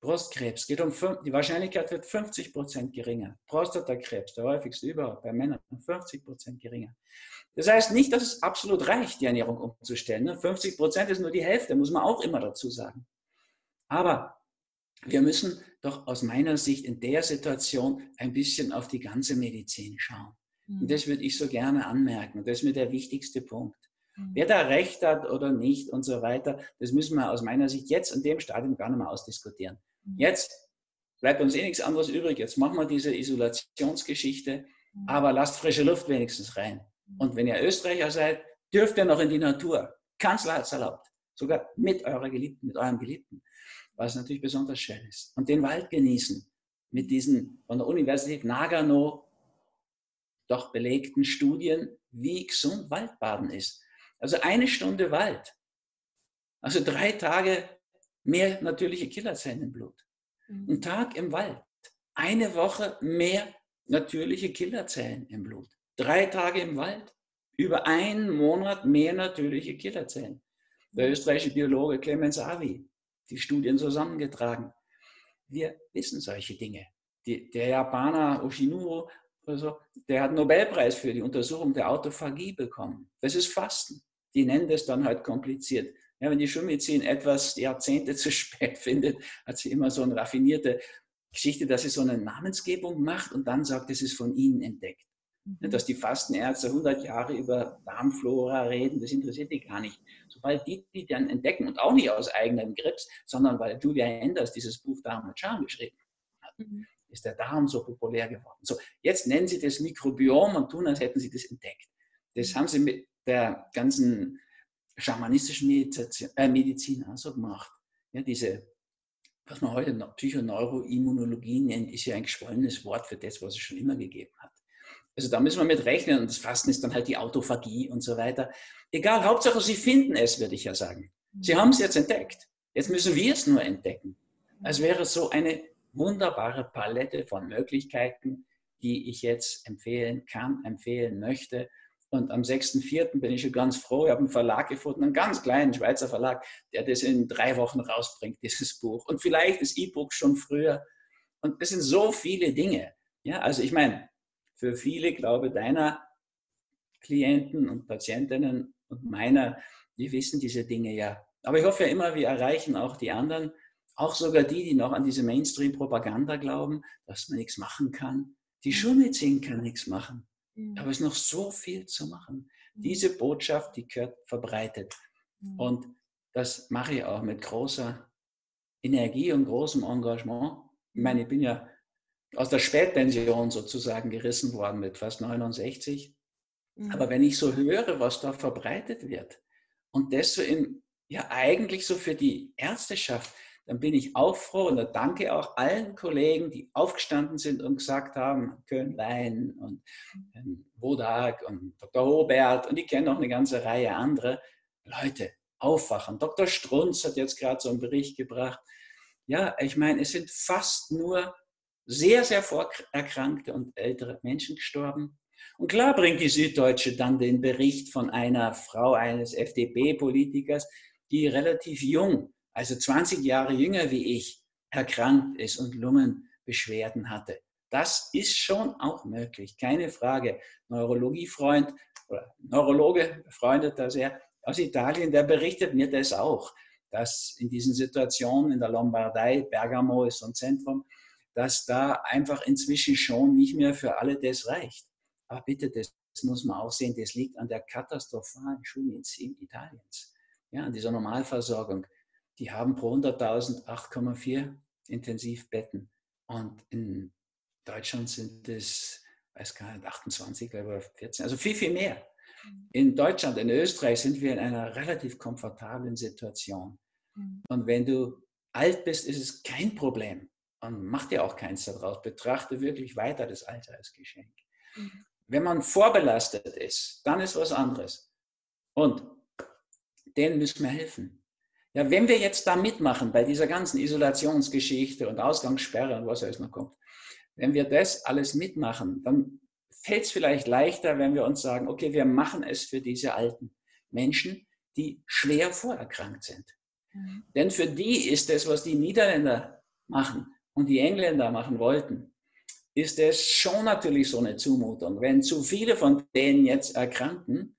Brustkrebs, geht um die Wahrscheinlichkeit wird 50 Prozent geringer. Prostatakrebs, der häufigste überhaupt bei Männern, 50 Prozent geringer. Das heißt nicht, dass es absolut reicht, die Ernährung umzustellen. 50 ne? Prozent ist nur die Hälfte, muss man auch immer dazu sagen. Aber wir müssen doch aus meiner Sicht in der Situation ein bisschen auf die ganze Medizin schauen. Und mhm. das würde ich so gerne anmerken. Und das ist mir der wichtigste Punkt. Mhm. Wer da recht hat oder nicht und so weiter, das müssen wir aus meiner Sicht jetzt in dem Stadium gar nicht mehr ausdiskutieren. Mhm. Jetzt bleibt uns eh nichts anderes übrig. Jetzt machen wir diese Isolationsgeschichte, aber lasst frische Luft wenigstens rein. Und wenn ihr Österreicher seid, dürft ihr noch in die Natur. Kanzler hat es erlaubt. Sogar mit eurer Geliebten, mit eurem Geliebten. Was natürlich besonders schön ist. Und den Wald genießen. Mit diesen von der Universität Nagano doch belegten Studien, wie gesund Waldbaden ist. Also eine Stunde Wald. Also drei Tage mehr natürliche Killerzellen im Blut. Mhm. Ein Tag im Wald. Eine Woche mehr natürliche Killerzellen im Blut. Drei Tage im Wald. Über einen Monat mehr natürliche Killerzellen. Der österreichische Biologe Clemens Avi, die Studien zusammengetragen. Wir wissen solche Dinge. Die, der Japaner Oshinuro also, der hat einen Nobelpreis für die Untersuchung der Autophagie bekommen. Das ist Fasten. Die nennen das dann halt kompliziert. Ja, wenn die Schulmedizin etwas Jahrzehnte zu spät findet, hat sie immer so eine raffinierte Geschichte, dass sie so eine Namensgebung macht und dann sagt, es ist von ihnen entdeckt. Mhm. Dass die Fastenärzte 100 Jahre über Darmflora reden, das interessiert die gar nicht. Sobald die die dann entdecken und auch nicht aus eigenem Grips, sondern weil Julia Enders dieses Buch Darm und Charme geschrieben hat, mhm ist der Darm so populär geworden. So, jetzt nennen Sie das Mikrobiom und tun, als hätten Sie das entdeckt. Das haben Sie mit der ganzen schamanistischen Medizin, äh, Medizin also gemacht. Ja, diese, was man heute Psychoneuroimmunologie nennt, ist ja ein geschwollenes Wort für das, was es schon immer gegeben hat. Also da müssen wir mit rechnen und das Fasten ist dann halt die Autophagie und so weiter. Egal, Hauptsache Sie finden es, würde ich ja sagen. Sie haben es jetzt entdeckt. Jetzt müssen wir es nur entdecken. Als wäre es so eine wunderbare Palette von Möglichkeiten, die ich jetzt empfehlen kann, empfehlen möchte. Und am 6.4. bin ich schon ganz froh. Ich habe einen Verlag gefunden, einen ganz kleinen Schweizer Verlag, der das in drei Wochen rausbringt, dieses Buch. Und vielleicht das E-Book schon früher. Und es sind so viele Dinge. Ja, also ich meine, für viele, glaube deiner Klienten und Patientinnen und meiner, die wissen diese Dinge ja. Aber ich hoffe ja immer, wir erreichen auch die anderen auch sogar die, die noch an diese Mainstream-Propaganda glauben, dass man nichts machen kann. Die mhm. Schulmedizin kann nichts machen. Mhm. Aber es ist noch so viel zu machen. Mhm. Diese Botschaft, die gehört verbreitet. Und das mache ich auch mit großer Energie und großem Engagement. Ich meine, ich bin ja aus der Spätpension sozusagen gerissen worden mit fast 69. Aber wenn ich so höre, was da verbreitet wird und das so in, ja eigentlich so für die Ärzteschaft, dann bin ich auch froh und da danke auch allen Kollegen, die aufgestanden sind und gesagt haben, Könlein und Wodak und Dr. Hobert und ich kenne noch eine ganze Reihe andere. Leute, aufwachen. Dr. Strunz hat jetzt gerade so einen Bericht gebracht. Ja, ich meine, es sind fast nur sehr, sehr vorerkrankte und ältere Menschen gestorben. Und klar bringt die Süddeutsche dann den Bericht von einer Frau eines FDP-Politikers, die relativ jung also 20 Jahre jünger wie ich, erkrankt ist und Lungenbeschwerden hatte. Das ist schon auch möglich, keine Frage. Neurologiefreund oder Neurologe, befreundeter sehr aus Italien, der berichtet mir das auch, dass in diesen Situationen in der Lombardei, Bergamo ist so ein Zentrum, dass da einfach inzwischen schon nicht mehr für alle das reicht. Aber bitte, das muss man auch sehen, das liegt an der katastrophalen Schulmedizin Italiens, ja, an dieser Normalversorgung. Die haben pro 100.000 8,4 Intensivbetten und in Deutschland sind es, weiß gar nicht, 28 oder 14, also viel, viel mehr. Mhm. In Deutschland, in Österreich sind wir in einer relativ komfortablen Situation. Mhm. Und wenn du alt bist, ist es kein Problem. Und mach dir auch keins daraus. Betrachte wirklich weiter das Alter als Geschenk. Mhm. Wenn man vorbelastet ist, dann ist was anderes. Und denen müssen wir helfen. Ja, wenn wir jetzt da mitmachen bei dieser ganzen Isolationsgeschichte und Ausgangssperre und was alles noch kommt, wenn wir das alles mitmachen, dann fällt es vielleicht leichter, wenn wir uns sagen, okay, wir machen es für diese alten Menschen, die schwer vorerkrankt sind. Mhm. Denn für die ist das, was die Niederländer machen und die Engländer machen wollten, ist es schon natürlich so eine Zumutung. Wenn zu viele von denen jetzt erkranken,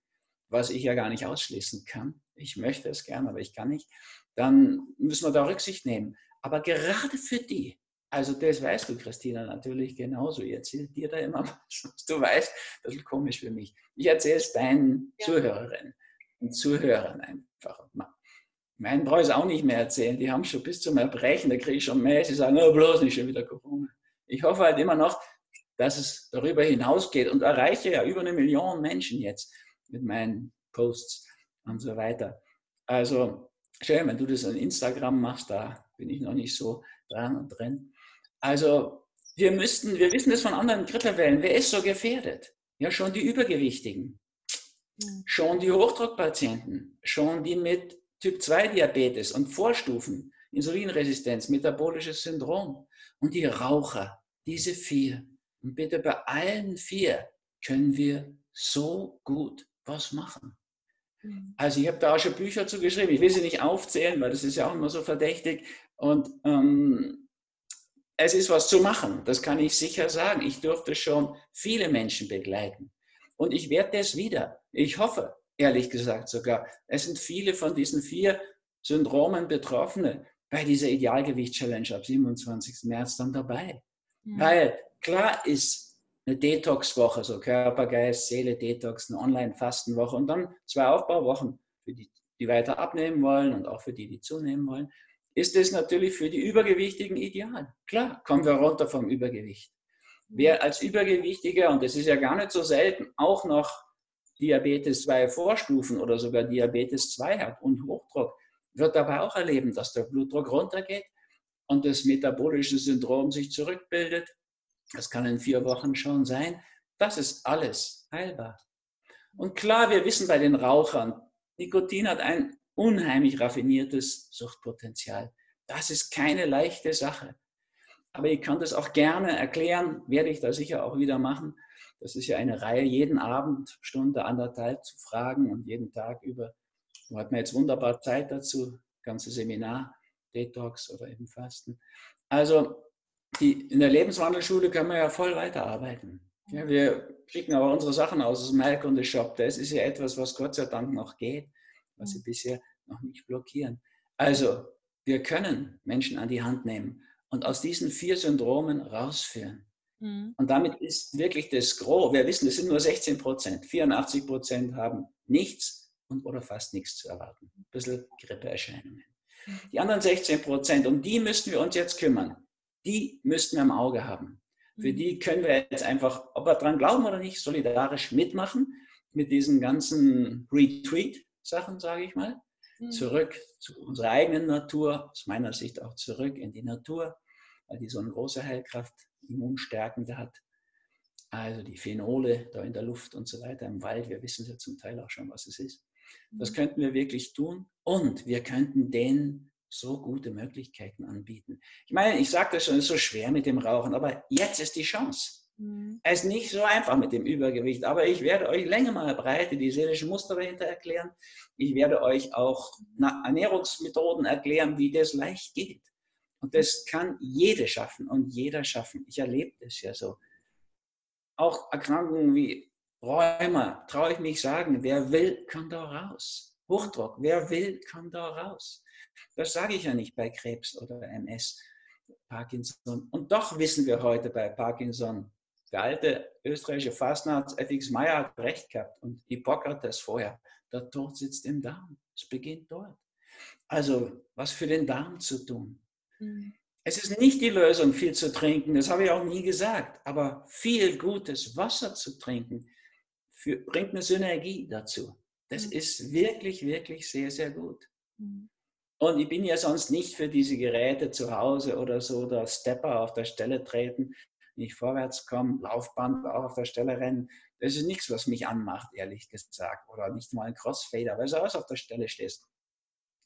was ich ja gar nicht ausschließen kann, ich möchte es gerne, aber ich kann nicht, dann müssen wir da Rücksicht nehmen. Aber gerade für die, also das weißt du, Christina, natürlich genauso. Ich erzähle dir da immer was, du weißt, das ist komisch für mich. Ich erzähle es deinen ja. Zuhörerinnen und Zuhörern einfach. Meinen brauche ich es auch nicht mehr erzählen. Die haben schon bis zum Erbrechen, da kriege ich schon mehr. Sie sagen, oh, bloß nicht schon wieder Corona. Ich hoffe halt immer noch, dass es darüber hinausgeht und erreiche ja über eine Million Menschen jetzt mit meinen Posts und so weiter. Also, schön, wenn du das an Instagram machst, da bin ich noch nicht so dran und drin. Also, wir müssten, wir wissen das von anderen Grippewellen, wer ist so gefährdet? Ja, schon die Übergewichtigen, schon die Hochdruckpatienten, schon die mit Typ-2-Diabetes und Vorstufen, Insulinresistenz, metabolisches Syndrom und die Raucher, diese vier. Und bitte bei allen vier können wir so gut was machen. Mhm. Also ich habe da auch schon Bücher zu geschrieben. Ich will sie nicht aufzählen, weil das ist ja auch immer so verdächtig. Und ähm, es ist was zu machen, das kann ich sicher sagen. Ich durfte schon viele Menschen begleiten. Und ich werde das wieder. Ich hoffe, ehrlich gesagt sogar. Es sind viele von diesen vier Syndromen Betroffene bei dieser Idealgewicht-Challenge ab 27. März dann dabei. Mhm. Weil klar ist, eine Detox-Woche, so Körper, Geist, Seele, Detox, eine Online-Fastenwoche und dann zwei Aufbauwochen für die, die weiter abnehmen wollen und auch für die, die zunehmen wollen, ist es natürlich für die Übergewichtigen ideal. Klar, kommen wir runter vom Übergewicht. Wer als Übergewichtiger, und das ist ja gar nicht so selten, auch noch Diabetes 2 Vorstufen oder sogar Diabetes 2 hat und Hochdruck, wird dabei auch erleben, dass der Blutdruck runtergeht und das metabolische Syndrom sich zurückbildet das kann in vier Wochen schon sein. Das ist alles heilbar. Und klar, wir wissen bei den Rauchern, Nikotin hat ein unheimlich raffiniertes Suchtpotenzial. Das ist keine leichte Sache. Aber ich kann das auch gerne erklären, werde ich da sicher auch wieder machen. Das ist ja eine Reihe, jeden Abend, Stunde, anderthalb zu fragen und jeden Tag über. Da hat man jetzt wunderbar Zeit dazu, ganze Seminar, Detox oder eben Fasten. Also die, in der Lebenswandelschule können wir ja voll weiterarbeiten. Ja, wir schicken aber unsere Sachen aus aus dem Heilkunde-Shop. Das ist ja etwas, was Gott sei Dank noch geht, was sie bisher noch nicht blockieren. Also, wir können Menschen an die Hand nehmen und aus diesen vier Syndromen rausführen. Mhm. Und damit ist wirklich das Gros, wir wissen, es sind nur 16 Prozent, 84 Prozent haben nichts und oder fast nichts zu erwarten. Ein bisschen Grippeerscheinungen. Die anderen 16 Prozent, um die müssen wir uns jetzt kümmern die müssten wir im Auge haben. Für mhm. die können wir jetzt einfach, ob wir dran glauben oder nicht, solidarisch mitmachen mit diesen ganzen Retweet-Sachen, sage ich mal. Mhm. Zurück zu unserer eigenen Natur, aus meiner Sicht auch zurück in die Natur, weil die so eine große Heilkraft, immunstärkende hat. Also die Phenole da in der Luft und so weiter im Wald, wir wissen ja zum Teil auch schon, was es ist. Das mhm. könnten wir wirklich tun und wir könnten den so gute Möglichkeiten anbieten. Ich meine, ich sage das schon, es ist so schwer mit dem Rauchen, aber jetzt ist die Chance. Mhm. Es ist nicht so einfach mit dem Übergewicht, aber ich werde euch länger mal breite die seelischen Muster dahinter erklären. Ich werde euch auch Ernährungsmethoden erklären, wie das leicht geht. Und das kann jede schaffen und jeder schaffen. Ich erlebe das ja so. Auch Erkrankungen wie Rheuma, traue ich mich sagen, wer will, kann da raus. Hochdruck, wer will, kann da raus. Das sage ich ja nicht bei Krebs oder MS, Parkinson. Und doch wissen wir heute bei Parkinson, der alte österreichische Fastnarzt F.X. Meyer hat recht gehabt und Hippokrates vorher. Der Tod sitzt im Darm. Es beginnt dort. Also, was für den Darm zu tun. Es ist nicht die Lösung, viel zu trinken, das habe ich auch nie gesagt, aber viel gutes Wasser zu trinken für, bringt eine Synergie dazu. Das mhm. ist wirklich, wirklich sehr, sehr gut. Mhm. Und ich bin ja sonst nicht für diese Geräte zu Hause oder so, der Stepper auf der Stelle treten, nicht vorwärts kommen, Laufband auch auf der Stelle rennen. Das ist nichts, was mich anmacht, ehrlich gesagt. Oder nicht mal ein Crossfader, weil du auch auf der Stelle stehst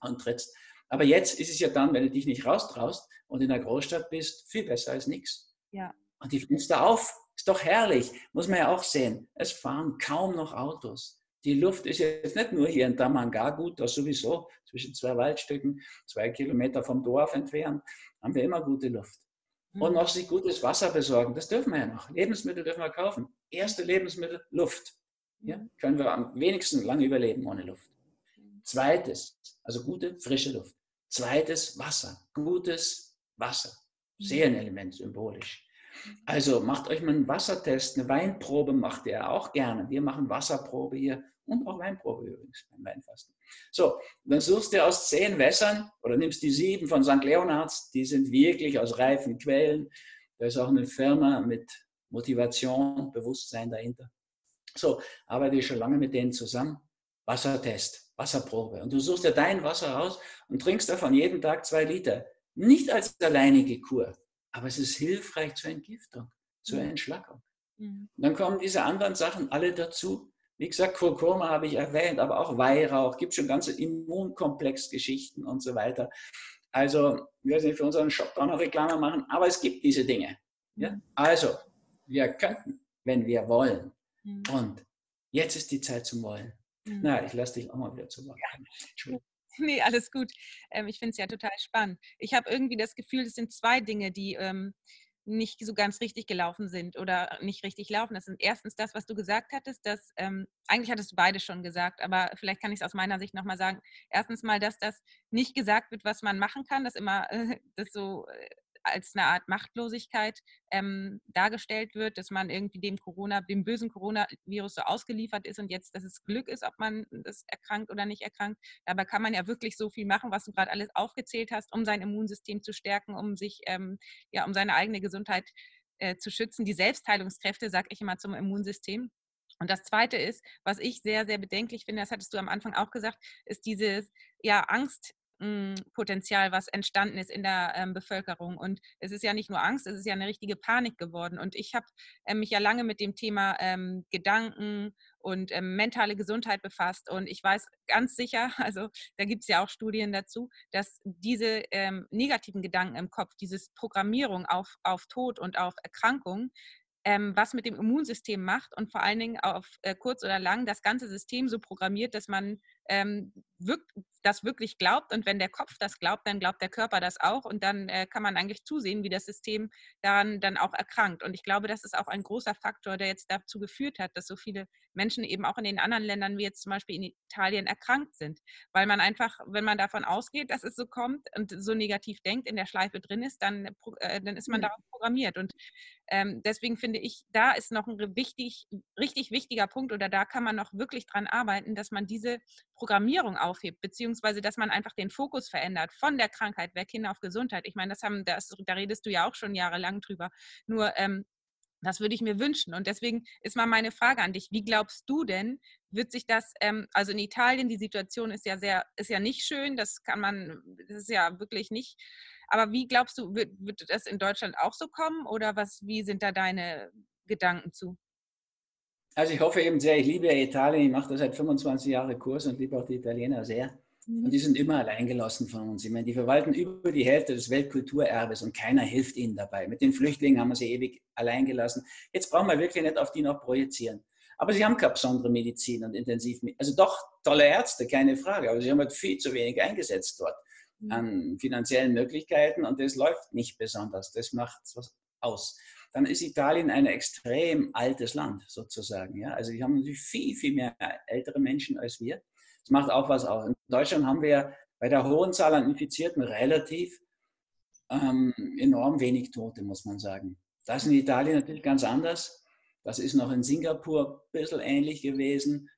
und trittst. Aber jetzt ist es ja dann, wenn du dich nicht raustraust und in der Großstadt bist, viel besser als nichts. Ja. Und die Fenster auf, ist doch herrlich, muss man ja auch sehen. Es fahren kaum noch Autos. Die Luft ist jetzt nicht nur hier in Damanga gut, da sowieso zwischen zwei Waldstücken, zwei Kilometer vom Dorf entfernt, haben wir immer gute Luft. Und mhm. noch sich gutes Wasser besorgen, das dürfen wir ja noch. Lebensmittel dürfen wir kaufen. Erste Lebensmittel, Luft. Ja, mhm. können wir am wenigsten lange überleben ohne Luft. Zweites, also gute, frische Luft. Zweites, Wasser. Gutes Wasser. Sehr ein Element, symbolisch. Also macht euch mal einen Wassertest, eine Weinprobe macht ihr auch gerne. Wir machen Wasserprobe hier und auch Weinprobe übrigens beim Weinfasten. So, dann suchst du aus zehn Wässern oder nimmst die sieben von St. Leonards, die sind wirklich aus reifen Quellen. Da ist auch eine Firma mit Motivation, Bewusstsein dahinter. So, arbeite ich schon lange mit denen zusammen. Wassertest, Wasserprobe. Und du suchst dir dein Wasser raus und trinkst davon jeden Tag zwei Liter. Nicht als alleinige Kur, aber es ist hilfreich zur Entgiftung, zur Entschlackung. Und dann kommen diese anderen Sachen alle dazu. Wie gesagt, Kurkuma habe ich erwähnt, aber auch Weihrauch, gibt schon ganze Immunkomplexgeschichten und so weiter. Also, wir werden für unseren Shop auch noch Reklame machen, aber es gibt diese Dinge. Ja? Also, wir könnten, wenn wir wollen. Und jetzt ist die Zeit zum Wollen. Mhm. Na, ich lasse dich auch mal wieder zu Wort kommen. Nee, alles gut. Ähm, ich finde es ja total spannend. Ich habe irgendwie das Gefühl, es sind zwei Dinge, die ähm, nicht so ganz richtig gelaufen sind oder nicht richtig laufen. Das sind erstens das, was du gesagt hattest, dass ähm, eigentlich hattest du beide schon gesagt, aber vielleicht kann ich es aus meiner Sicht nochmal sagen. Erstens mal, dass das nicht gesagt wird, was man machen kann, dass immer äh, das so als eine Art Machtlosigkeit ähm, dargestellt wird, dass man irgendwie dem Corona, dem bösen Coronavirus so ausgeliefert ist und jetzt, dass es Glück ist, ob man das erkrankt oder nicht erkrankt. Dabei kann man ja wirklich so viel machen, was du gerade alles aufgezählt hast, um sein Immunsystem zu stärken, um sich, ähm, ja, um seine eigene Gesundheit äh, zu schützen. Die Selbstheilungskräfte, sage ich immer zum Immunsystem. Und das Zweite ist, was ich sehr, sehr bedenklich finde, das hattest du am Anfang auch gesagt, ist diese ja, Angst Potenzial, was entstanden ist in der ähm, Bevölkerung. Und es ist ja nicht nur Angst, es ist ja eine richtige Panik geworden. Und ich habe äh, mich ja lange mit dem Thema ähm, Gedanken und ähm, mentale Gesundheit befasst. Und ich weiß ganz sicher, also da gibt es ja auch Studien dazu, dass diese ähm, negativen Gedanken im Kopf, dieses Programmierung auf, auf Tod und auf Erkrankung, ähm, was mit dem Immunsystem macht und vor allen Dingen auf äh, kurz oder lang das ganze System so programmiert, dass man ähm, wirk das wirklich glaubt. Und wenn der Kopf das glaubt, dann glaubt der Körper das auch. Und dann äh, kann man eigentlich zusehen, wie das System daran dann auch erkrankt. Und ich glaube, das ist auch ein großer Faktor, der jetzt dazu geführt hat, dass so viele Menschen eben auch in den anderen Ländern, wie jetzt zum Beispiel in Italien, erkrankt sind. Weil man einfach, wenn man davon ausgeht, dass es so kommt und so negativ denkt, in der Schleife drin ist, dann, äh, dann ist man mhm. darauf programmiert. Und ähm, deswegen finde ich, da ist noch ein wichtig, richtig wichtiger Punkt oder da kann man noch wirklich dran arbeiten, dass man diese Programmierung aufhebt, beziehungsweise dass man einfach den Fokus verändert von der Krankheit weg hin auf Gesundheit. Ich meine, das haben, das, da redest du ja auch schon jahrelang drüber. Nur ähm, das würde ich mir wünschen. Und deswegen ist mal meine Frage an dich. Wie glaubst du denn, wird sich das, ähm, also in Italien, die Situation ist ja sehr, ist ja nicht schön, das kann man, das ist ja wirklich nicht. Aber wie glaubst du, wird, wird das in Deutschland auch so kommen oder was, wie sind da deine Gedanken zu? Also ich hoffe eben sehr, ich liebe Italien, ich mache da seit 25 Jahren Kurs und liebe auch die Italiener sehr. Mhm. Und die sind immer alleingelassen von uns. Ich meine, die verwalten über die Hälfte des Weltkulturerbes und keiner hilft ihnen dabei. Mit den Flüchtlingen haben wir sie ewig alleingelassen. Jetzt brauchen wir wirklich nicht auf die noch projizieren. Aber sie haben keine besondere Medizin und Intensivmedizin. Also doch tolle Ärzte, keine Frage, aber sie haben halt viel zu wenig eingesetzt dort mhm. an finanziellen Möglichkeiten und das läuft nicht besonders. Das macht was aus dann ist Italien ein extrem altes Land sozusagen. Ja? Also die haben natürlich viel, viel mehr ältere Menschen als wir. Das macht auch was aus. In Deutschland haben wir bei der hohen Zahl an Infizierten relativ ähm, enorm wenig Tote, muss man sagen. Das in Italien natürlich ganz anders. Das ist noch in Singapur ein bisschen ähnlich gewesen.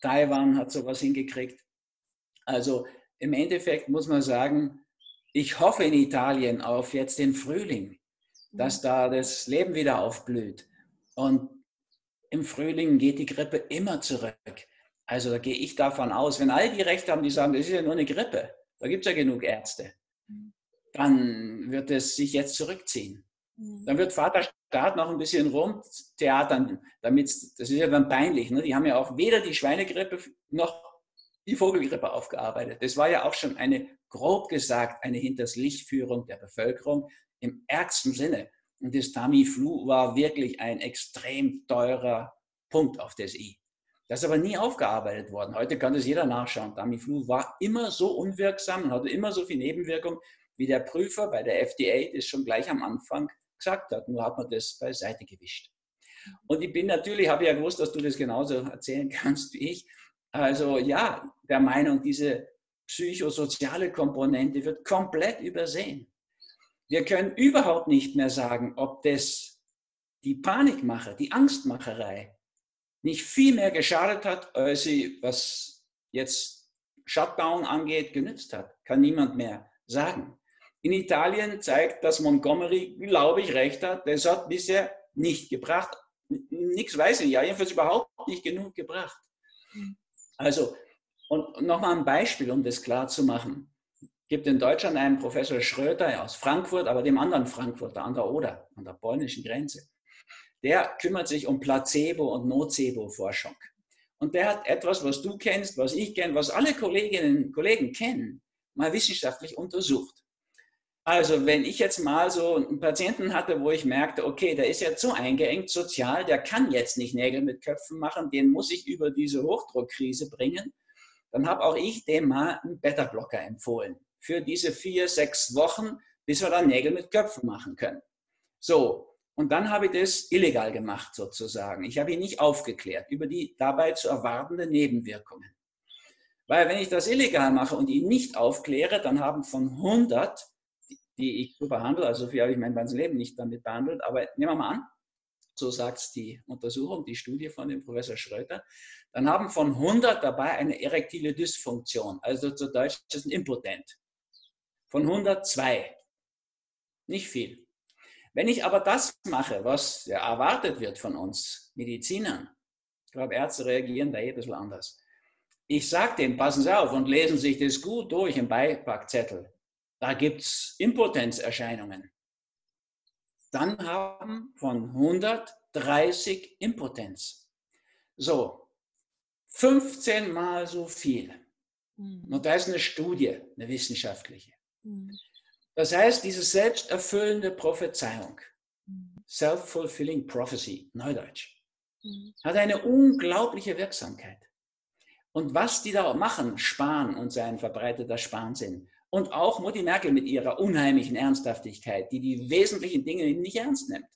Taiwan hat sowas hingekriegt. Also im Endeffekt muss man sagen, ich hoffe in Italien auf jetzt den Frühling, dass da das Leben wieder aufblüht. Und im Frühling geht die Grippe immer zurück. Also da gehe ich davon aus, wenn all die Recht haben, die sagen, das ist ja nur eine Grippe, da gibt es ja genug Ärzte, mhm. dann wird es sich jetzt zurückziehen. Mhm. Dann wird Vater Staat noch ein bisschen rumtheatern, damit, das ist ja dann peinlich, ne? die haben ja auch weder die Schweinegrippe noch die Vogelgrippe aufgearbeitet. Das war ja auch schon eine, grob gesagt, eine Hinterslichtführung der Bevölkerung im ärgsten Sinne. Und das Tamiflu war wirklich ein extrem teurer Punkt auf das I. Das ist aber nie aufgearbeitet worden. Heute kann das jeder nachschauen. Tamiflu war immer so unwirksam und hatte immer so viel Nebenwirkung, wie der Prüfer bei der FDA das schon gleich am Anfang gesagt hat. Nur hat man das beiseite gewischt. Und ich bin natürlich, habe ja gewusst, dass du das genauso erzählen kannst wie ich. Also ja, der Meinung, diese psychosoziale Komponente wird komplett übersehen. Wir können überhaupt nicht mehr sagen, ob das die Panikmache, die Angstmacherei nicht viel mehr geschadet hat, als sie, was jetzt Shutdown angeht, genützt hat. Kann niemand mehr sagen. In Italien zeigt, dass Montgomery, glaube ich, recht hat. Das hat bisher nicht gebracht. Nichts weiß ich, ja, jedenfalls überhaupt nicht genug gebracht. Hm. Also, und nochmal ein Beispiel, um das klar zu machen. Gibt in Deutschland einen Professor Schröter aus Frankfurt, aber dem anderen Frankfurt, an der Oder, an der polnischen Grenze. Der kümmert sich um Placebo- und Nocebo-Forschung. Und der hat etwas, was du kennst, was ich kenne, was alle Kolleginnen und Kollegen kennen, mal wissenschaftlich untersucht. Also wenn ich jetzt mal so einen Patienten hatte, wo ich merkte, okay, der ist jetzt so eingeengt sozial, der kann jetzt nicht Nägel mit Köpfen machen, den muss ich über diese Hochdruckkrise bringen, dann habe auch ich dem mal einen Beta-Blocker empfohlen für diese vier, sechs Wochen, bis wir dann Nägel mit Köpfen machen können. So, und dann habe ich das illegal gemacht sozusagen. Ich habe ihn nicht aufgeklärt über die dabei zu erwartenden Nebenwirkungen. Weil wenn ich das illegal mache und ihn nicht aufkläre, dann haben von 100 die ich so behandle. Also so viel habe ich mein ganzes Leben nicht damit behandelt. Aber nehmen wir mal an, so sagt es die Untersuchung, die Studie von dem Professor Schröter, dann haben von 100 dabei eine erektile Dysfunktion, also zu Deutsch ist ein Impotent. Von 102. Nicht viel. Wenn ich aber das mache, was ja erwartet wird von uns Medizinern, ich glaube, Ärzte reagieren da eh ein bisschen anders. Ich sage denen, passen Sie auf und lesen Sie sich das gut durch im Beipackzettel da gibt es Impotenzerscheinungen. Dann haben von 130 Impotenz. So, 15 mal so viel. Mhm. Und da ist eine Studie, eine wissenschaftliche. Mhm. Das heißt, diese selbsterfüllende Prophezeiung, mhm. Self-Fulfilling Prophecy, Neudeutsch, mhm. hat eine unglaubliche Wirksamkeit. Und was die da machen, Spahn und sein verbreiteter Spahnsinn, und auch Mutti Merkel mit ihrer unheimlichen Ernsthaftigkeit, die die wesentlichen Dinge nicht ernst nimmt,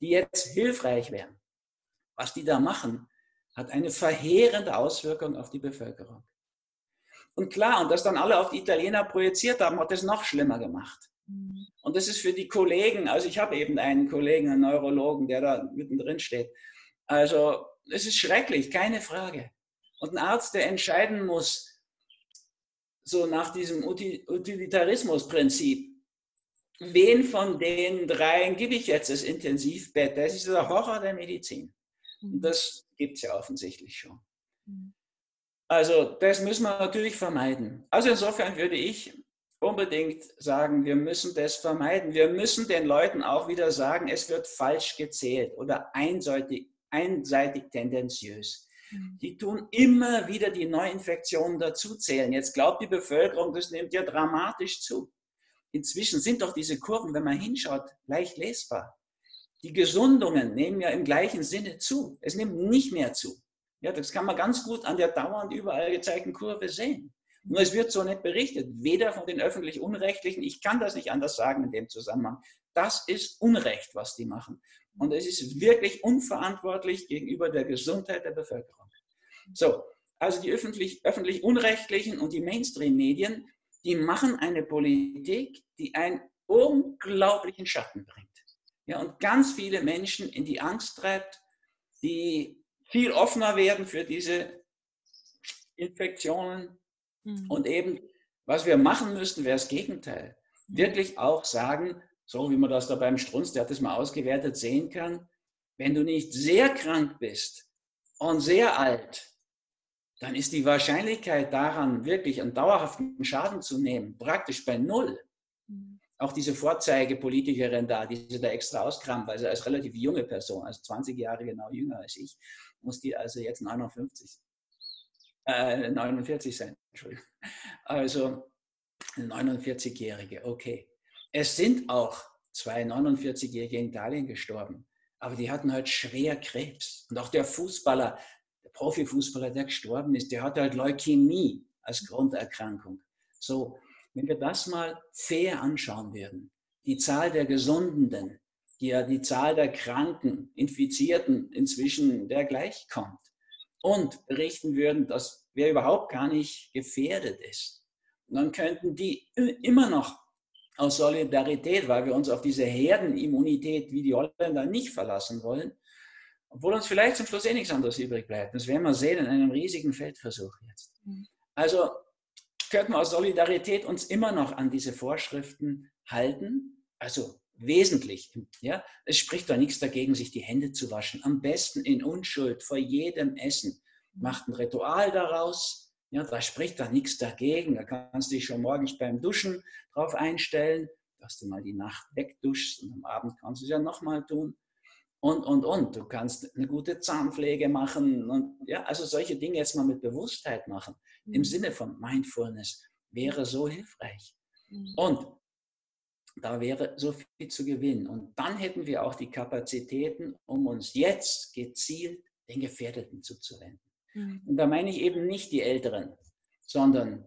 die jetzt hilfreich wären. Was die da machen, hat eine verheerende Auswirkung auf die Bevölkerung. Und klar, und das dann alle auf die Italiener projiziert haben, hat das noch schlimmer gemacht. Mhm. Und das ist für die Kollegen, also ich habe eben einen Kollegen, einen Neurologen, der da mittendrin steht. Also es ist schrecklich, keine Frage. Und ein Arzt, der entscheiden muss, so nach diesem Utilitarismusprinzip. Wen von den dreien gebe ich jetzt das Intensivbett? Das ist der Horror der Medizin. Und das gibt es ja offensichtlich schon. Also das müssen wir natürlich vermeiden. Also insofern würde ich unbedingt sagen, wir müssen das vermeiden. Wir müssen den Leuten auch wieder sagen, es wird falsch gezählt oder einseitig, einseitig tendenziös. Mhm. Die tun immer wieder die Neuinfektionen dazuzählen. Jetzt glaubt die Bevölkerung, das nimmt ja dramatisch zu. Inzwischen sind doch diese Kurven, wenn man hinschaut, leicht lesbar. Die Gesundungen nehmen ja im gleichen Sinne zu. Es nimmt nicht mehr zu. Ja, das kann man ganz gut an der dauernd überall gezeigten Kurve sehen. Nur es wird so nicht berichtet, weder von den öffentlich-unrechtlichen, ich kann das nicht anders sagen in dem Zusammenhang. Das ist Unrecht, was die machen. Und es ist wirklich unverantwortlich gegenüber der Gesundheit der Bevölkerung. So, also die öffentlich, öffentlich und die Mainstream-Medien, die machen eine Politik, die einen unglaublichen Schatten bringt. ja, und ganz viele Menschen in die Angst treibt, die viel offener werden für diese Infektionen. Mhm. Und eben, was wir machen müssten, wäre das Gegenteil. Mhm. Wirklich auch sagen, so wie man das da beim Strunz, der hat das mal ausgewertet, sehen kann, wenn du nicht sehr krank bist und sehr alt, dann ist die Wahrscheinlichkeit daran, wirklich einen dauerhaften Schaden zu nehmen, praktisch bei Null. Mhm. Auch diese Vorzeigepolitikerin da, die sie da extra auskramt, also als relativ junge Person, also 20 Jahre genau jünger als ich, muss die also jetzt 59, äh, 49 sein, Entschuldigung. Also 49-Jährige, okay. Es sind auch zwei 49-Jährige in Italien gestorben, aber die hatten halt schwer Krebs. Und auch der Fußballer, der Profifußballer, der gestorben ist, der hatte halt Leukämie als Grunderkrankung. So, wenn wir das mal fair anschauen würden, die Zahl der Gesundenen, die ja die Zahl der Kranken, Infizierten inzwischen der gleich kommt, und berichten würden, dass wer überhaupt gar nicht gefährdet ist, dann könnten die immer noch aus Solidarität, weil wir uns auf diese Herdenimmunität wie die Holländer nicht verlassen wollen, obwohl uns vielleicht zum Schluss eh nichts anderes übrig bleibt. Das werden wir sehen in einem riesigen Feldversuch jetzt. Mhm. Also könnten wir aus Solidarität uns immer noch an diese Vorschriften halten, also wesentlich. Ja? Es spricht da nichts dagegen, sich die Hände zu waschen. Am besten in Unschuld vor jedem Essen. Macht ein Ritual daraus. Ja, da spricht da nichts dagegen. Da kannst du dich schon morgens beim Duschen drauf einstellen, dass du mal die Nacht wegduschst und am Abend kannst du es ja nochmal tun. Und, und, und. Du kannst eine gute Zahnpflege machen. Und ja, also solche Dinge jetzt mal mit Bewusstheit machen, mhm. im Sinne von Mindfulness, wäre so hilfreich. Mhm. Und da wäre so viel zu gewinnen. Und dann hätten wir auch die Kapazitäten, um uns jetzt gezielt den Gefährdeten zuzuwenden. Mhm. Und da meine ich eben nicht die Älteren, sondern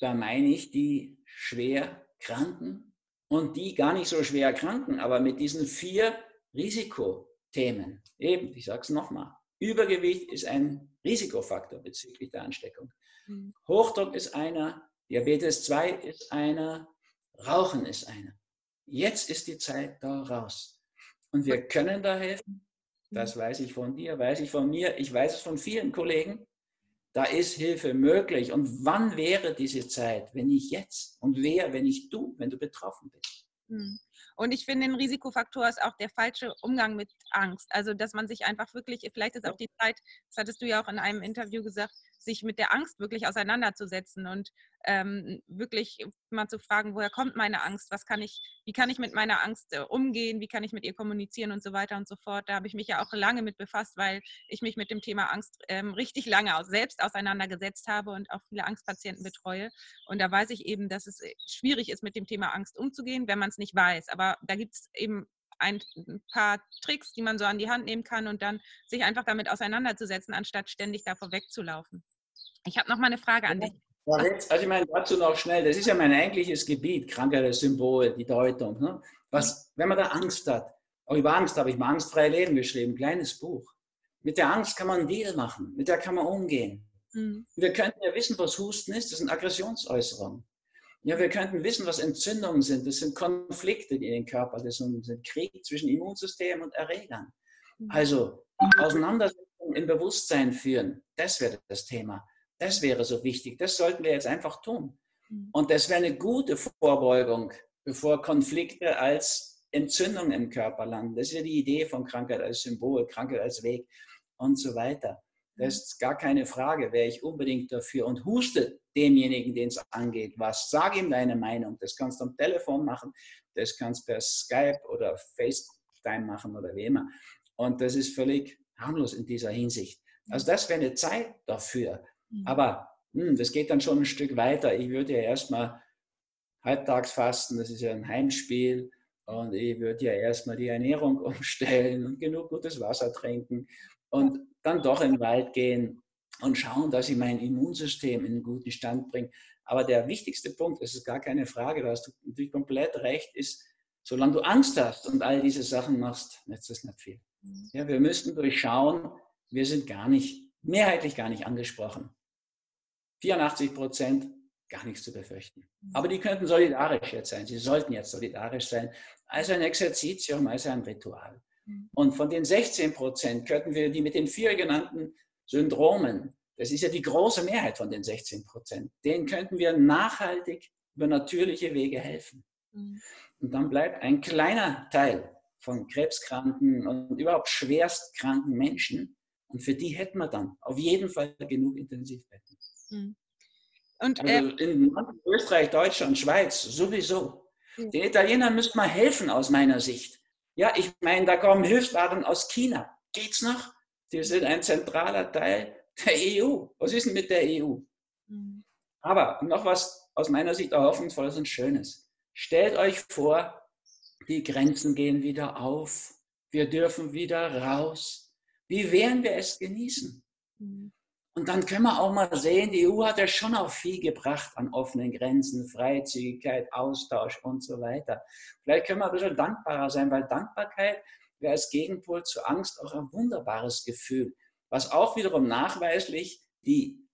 da meine ich die schwer Kranken und die gar nicht so schwer Kranken, aber mit diesen vier Risikothemen. Eben, ich sage es nochmal, Übergewicht ist ein Risikofaktor bezüglich der Ansteckung. Mhm. Hochdruck ist einer, Diabetes 2 ist einer, Rauchen ist einer. Jetzt ist die Zeit da raus. Und wir können da helfen. Das weiß ich von dir, weiß ich von mir, ich weiß es von vielen Kollegen. Da ist Hilfe möglich. Und wann wäre diese Zeit, wenn nicht jetzt? Und wer, wenn nicht du, wenn du betroffen bist? Mhm. Und ich finde, ein Risikofaktor ist auch der falsche Umgang mit Angst. Also, dass man sich einfach wirklich, vielleicht ist auch die Zeit, das hattest du ja auch in einem Interview gesagt, sich mit der Angst wirklich auseinanderzusetzen und ähm, wirklich mal zu fragen, woher kommt meine Angst, was kann ich, wie kann ich mit meiner Angst äh, umgehen, wie kann ich mit ihr kommunizieren und so weiter und so fort. Da habe ich mich ja auch lange mit befasst, weil ich mich mit dem Thema Angst ähm, richtig lange aus, selbst auseinandergesetzt habe und auch viele Angstpatienten betreue. Und da weiß ich eben, dass es äh, schwierig ist, mit dem Thema Angst umzugehen, wenn man es nicht weiß. Aber da gibt es eben ein paar Tricks, die man so an die Hand nehmen kann und dann sich einfach damit auseinanderzusetzen, anstatt ständig davor wegzulaufen. Ich habe noch mal eine Frage an dich. Also ich meine dazu noch schnell, das ist ja mein eigentliches Gebiet, Krankheitssymbol, die Deutung. Ne? Was, wenn man da Angst hat, auch über Angst habe ich mal Angstfreie Leben geschrieben, kleines Buch. Mit der Angst kann man einen Deal machen, mit der kann man umgehen. Mhm. Wir könnten ja wissen, was Husten ist, das sind Aggressionsäußerungen. Ja, wir könnten wissen, was Entzündungen sind, das sind Konflikte, in den Körper, das sind Krieg zwischen Immunsystem und Erregern. Mhm. Also Auseinandersetzungen im Bewusstsein führen, das wäre das Thema. Das wäre so wichtig. Das sollten wir jetzt einfach tun. Mhm. Und das wäre eine gute Vorbeugung, bevor Konflikte als Entzündung im Körper landen. Das ist ja die Idee von Krankheit als Symbol, Krankheit als Weg und so weiter. Das ist gar keine Frage, wäre ich unbedingt dafür und huste demjenigen, den es angeht, was. Sag ihm deine Meinung. Das kannst du am Telefon machen, das kannst du per Skype oder FaceTime machen oder wie immer. Und das ist völlig harmlos in dieser Hinsicht. Also das wäre eine Zeit dafür. Mhm. Aber hm, das geht dann schon ein Stück weiter. Ich würde ja erstmal halbtags fasten, das ist ja ein Heimspiel. Und ich würde ja erstmal die Ernährung umstellen und genug gutes Wasser trinken und dann doch in den Wald gehen und schauen, dass ich mein Immunsystem in einen guten Stand bringe. Aber der wichtigste Punkt, das ist gar keine Frage, da hast du natürlich komplett recht, ist, solange du Angst hast und all diese Sachen machst, nützt das nicht viel. Mhm. Ja, wir müssten durchschauen, wir sind gar nicht, mehrheitlich gar nicht angesprochen. 84 Prozent gar nichts zu befürchten. Mhm. Aber die könnten solidarisch jetzt sein. Sie sollten jetzt solidarisch sein. Also ein Exerzitium, also ein Ritual. Mhm. Und von den 16 Prozent könnten wir die mit den vier genannten Syndromen, das ist ja die große Mehrheit von den 16 Prozent, denen könnten wir nachhaltig über natürliche Wege helfen. Mhm. Und dann bleibt ein kleiner Teil von krebskranken und überhaupt schwerstkranken Menschen. Und für die hätten wir dann auf jeden Fall genug Intensivbetten. Mhm. Und, äh, also in Österreich, Deutschland, Schweiz sowieso. Mhm. Den Italienern müsste man helfen aus meiner Sicht. Ja, ich meine, da kommen Hilfswaren aus China. Geht's noch? Die sind ein zentraler Teil der EU. Was ist denn mit der EU? Mhm. Aber noch was aus meiner Sicht hoffnungsvolles und Schönes. Stellt euch vor, die Grenzen gehen wieder auf. Wir dürfen wieder raus. Wie werden wir es genießen? Mhm. Und dann können wir auch mal sehen, die EU hat ja schon auch viel gebracht an offenen Grenzen, Freizügigkeit, Austausch und so weiter. Vielleicht können wir ein bisschen dankbarer sein, weil Dankbarkeit wäre als Gegenpol zu Angst auch ein wunderbares Gefühl, was auch wiederum nachweislich die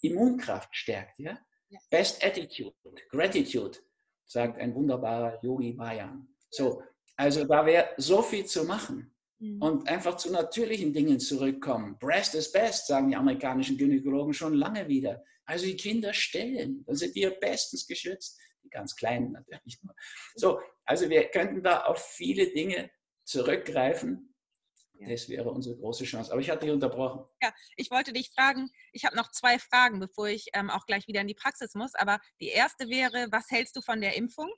Immunkraft stärkt. Ja? ja. Best Attitude, Gratitude, sagt ein wunderbarer Yogi Bayan. So, also da wäre so viel zu machen. Mhm. Und einfach zu natürlichen Dingen zurückkommen. Breast is best, sagen die amerikanischen Gynäkologen schon lange wieder. Also die Kinder stillen, dann sind die ja bestens geschützt. Die ganz Kleinen natürlich nur. So, also wir könnten da auf viele Dinge zurückgreifen. Das wäre unsere große Chance. Aber ich hatte dich unterbrochen. Ja, ich wollte dich fragen, ich habe noch zwei Fragen, bevor ich ähm, auch gleich wieder in die Praxis muss. Aber die erste wäre, was hältst du von der Impfung?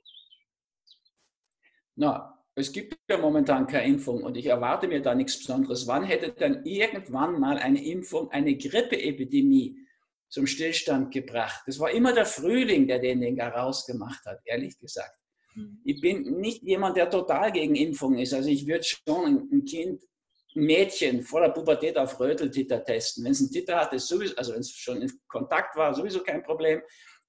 Na, es gibt ja momentan keine Impfung und ich erwarte mir da nichts Besonderes. Wann hätte dann irgendwann mal eine Impfung eine Grippeepidemie zum Stillstand gebracht? Das war immer der Frühling, der den Ding rausgemacht hat, ehrlich gesagt. Mhm. Ich bin nicht jemand, der total gegen Impfung ist. Also ich würde schon ein Kind, ein Mädchen vor der Pubertät auf Röteltitter testen. Wenn es einen Titter hat, ist sowieso, also wenn es schon in Kontakt war, sowieso kein Problem.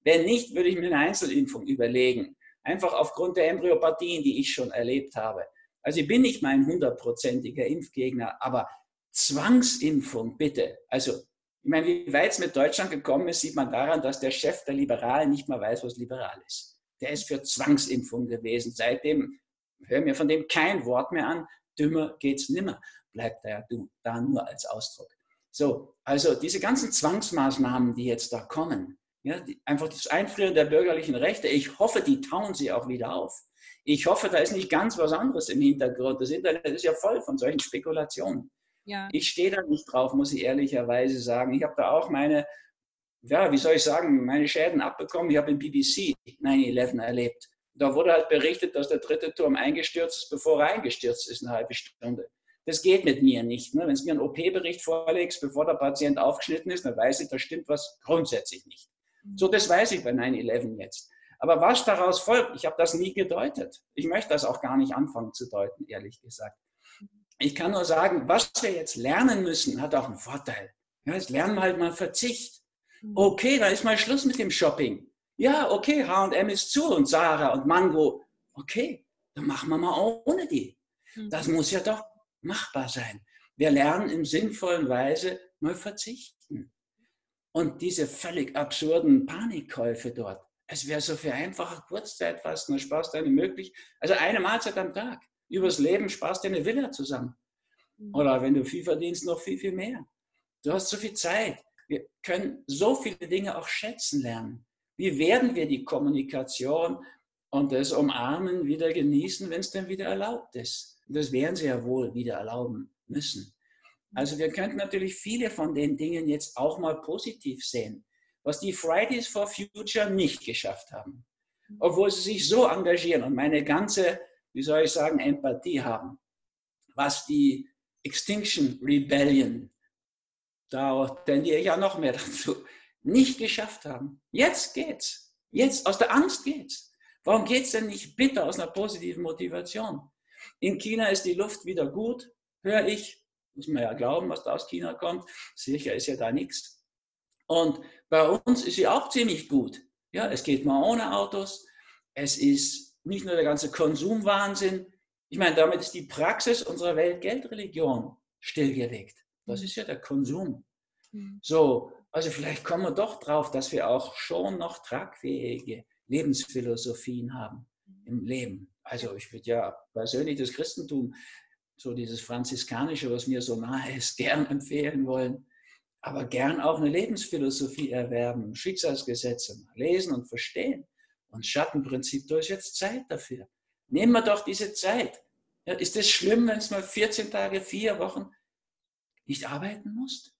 Wenn nicht, würde ich mir eine Einzelimpfung überlegen. Einfach aufgrund der Embryopathien, die ich schon erlebt habe. Also ich bin nicht mein hundertprozentiger Impfgegner, aber Zwangsimpfung, bitte. Also, ich meine, wie weit es mit Deutschland gekommen ist, sieht man daran, dass der Chef der Liberalen nicht mal weiß, was liberal ist. Der ist für Zwangsimpfung gewesen. Seitdem hören wir von dem kein Wort mehr an. Dümmer geht's nimmer. Bleibt da ja da nur als Ausdruck. So, also diese ganzen Zwangsmaßnahmen, die jetzt da kommen, ja, die, einfach das Einfrieren der bürgerlichen Rechte. Ich hoffe, die tauen sie auch wieder auf. Ich hoffe, da ist nicht ganz was anderes im Hintergrund. Das Internet ist ja voll von solchen Spekulationen. Ja. Ich stehe da nicht drauf, muss ich ehrlicherweise sagen. Ich habe da auch meine, ja, wie soll ich sagen, meine Schäden abbekommen. Ich habe im BBC 9-11 erlebt. Da wurde halt berichtet, dass der dritte Turm eingestürzt ist, bevor er eingestürzt ist, eine halbe Stunde. Das geht mit mir nicht. Ne? Wenn du mir einen OP-Bericht vorlegst, bevor der Patient aufgeschnitten ist, dann weiß ich, da stimmt was grundsätzlich nicht. So, das weiß ich bei 9-11 jetzt. Aber was daraus folgt, ich habe das nie gedeutet. Ich möchte das auch gar nicht anfangen zu deuten, ehrlich gesagt. Ich kann nur sagen, was wir jetzt lernen müssen, hat auch einen Vorteil. Ja, jetzt lernen wir halt mal Verzicht. Okay, da ist mal Schluss mit dem Shopping. Ja, okay, H&M ist zu und Sarah und Mango. Okay, dann machen wir mal ohne die. Das muss ja doch machbar sein. Wir lernen in sinnvollen Weise mal verzichten. Und diese völlig absurden Panikkäufe dort. Es wäre so für einfache Kurzzeitfasten, dann sparst du eine möglich, also eine Mahlzeit am Tag. Übers Leben sparst du eine Villa zusammen. Mhm. Oder wenn du viel verdienst, noch viel, viel mehr. Du hast so viel Zeit. Wir können so viele Dinge auch schätzen lernen. Wie werden wir die Kommunikation und das Umarmen wieder genießen, wenn es denn wieder erlaubt ist? Und das werden sie ja wohl wieder erlauben müssen. Also wir könnten natürlich viele von den Dingen jetzt auch mal positiv sehen, was die Fridays for Future nicht geschafft haben, obwohl sie sich so engagieren und meine ganze, wie soll ich sagen, Empathie haben, was die Extinction Rebellion, da tendiere ich ja noch mehr dazu, nicht geschafft haben. Jetzt geht's. Jetzt, aus der Angst geht's. Warum geht's denn nicht bitte aus einer positiven Motivation? In China ist die Luft wieder gut, höre ich, muss man ja glauben, was da aus China kommt. Sicher ist ja da nichts. Und bei uns ist sie auch ziemlich gut. Ja, es geht mal ohne Autos. Es ist nicht nur der ganze Konsumwahnsinn. Ich meine, damit ist die Praxis unserer Weltgeldreligion stillgelegt. Das ist ja der Konsum. Mhm. So, Also vielleicht kommen wir doch drauf, dass wir auch schon noch tragfähige Lebensphilosophien haben im Leben. Also ich würde ja persönlich das Christentum, so dieses Franziskanische, was mir so nahe ist, gern empfehlen wollen, aber gern auch eine Lebensphilosophie erwerben, Schicksalsgesetze lesen und verstehen. Und Schattenprinzip, da ist jetzt Zeit dafür. Nehmen wir doch diese Zeit. Ja, ist es schlimm, wenn es mal 14 Tage, vier Wochen nicht arbeiten musst?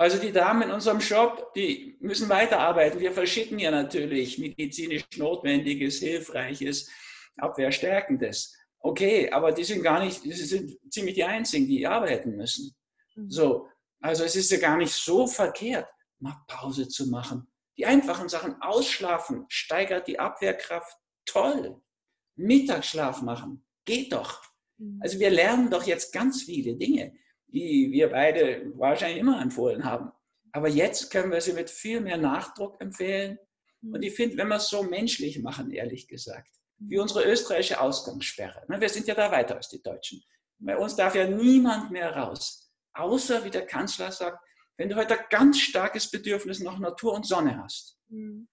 Also die Damen in unserem Shop, die müssen weiterarbeiten. Wir verschicken ja natürlich medizinisch Notwendiges, Hilfreiches, Abwehrstärkendes. Okay, aber die sind gar nicht, die sind ziemlich die Einzigen, die arbeiten müssen. Mhm. So, also es ist ja gar nicht so verkehrt, mal Pause zu machen. Die einfachen Sachen ausschlafen, steigert die Abwehrkraft. Toll. Mittagsschlaf machen, geht doch. Mhm. Also wir lernen doch jetzt ganz viele Dinge, die wir beide wahrscheinlich immer empfohlen haben. Aber jetzt können wir sie mit viel mehr Nachdruck empfehlen. Mhm. Und ich finde, wenn wir es so menschlich machen, ehrlich gesagt, wie mhm. unsere österreichische Ausgangssperre. Ne, wir sind ja da weiter als die Deutschen. Bei uns darf ja niemand mehr raus. Außer, wie der Kanzler sagt, wenn du heute ein ganz starkes Bedürfnis nach Natur und Sonne hast,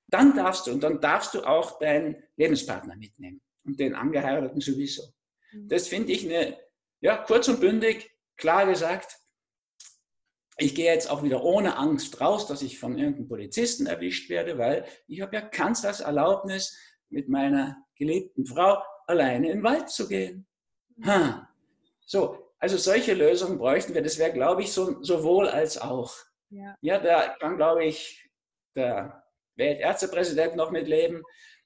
dann darfst du und dann darfst du auch deinen Lebenspartner mitnehmen und den Angeheirateten sowieso. Mhm. Das finde ich eine, ja, kurz und bündig, klar gesagt. Ich gehe jetzt auch wieder ohne Angst raus, dass ich von irgendeinem Polizisten erwischt werde, weil ich habe ja Kanzlers Erlaubnis, mit meiner geliebten Frau alleine in den Wald zu gehen. Mhm. Ha. So, also solche Lösungen bräuchten wir. Das wäre, glaube ich, so, sowohl als auch. Ja, ja da kann, glaube ich, der Weltärztepräsident noch mitleben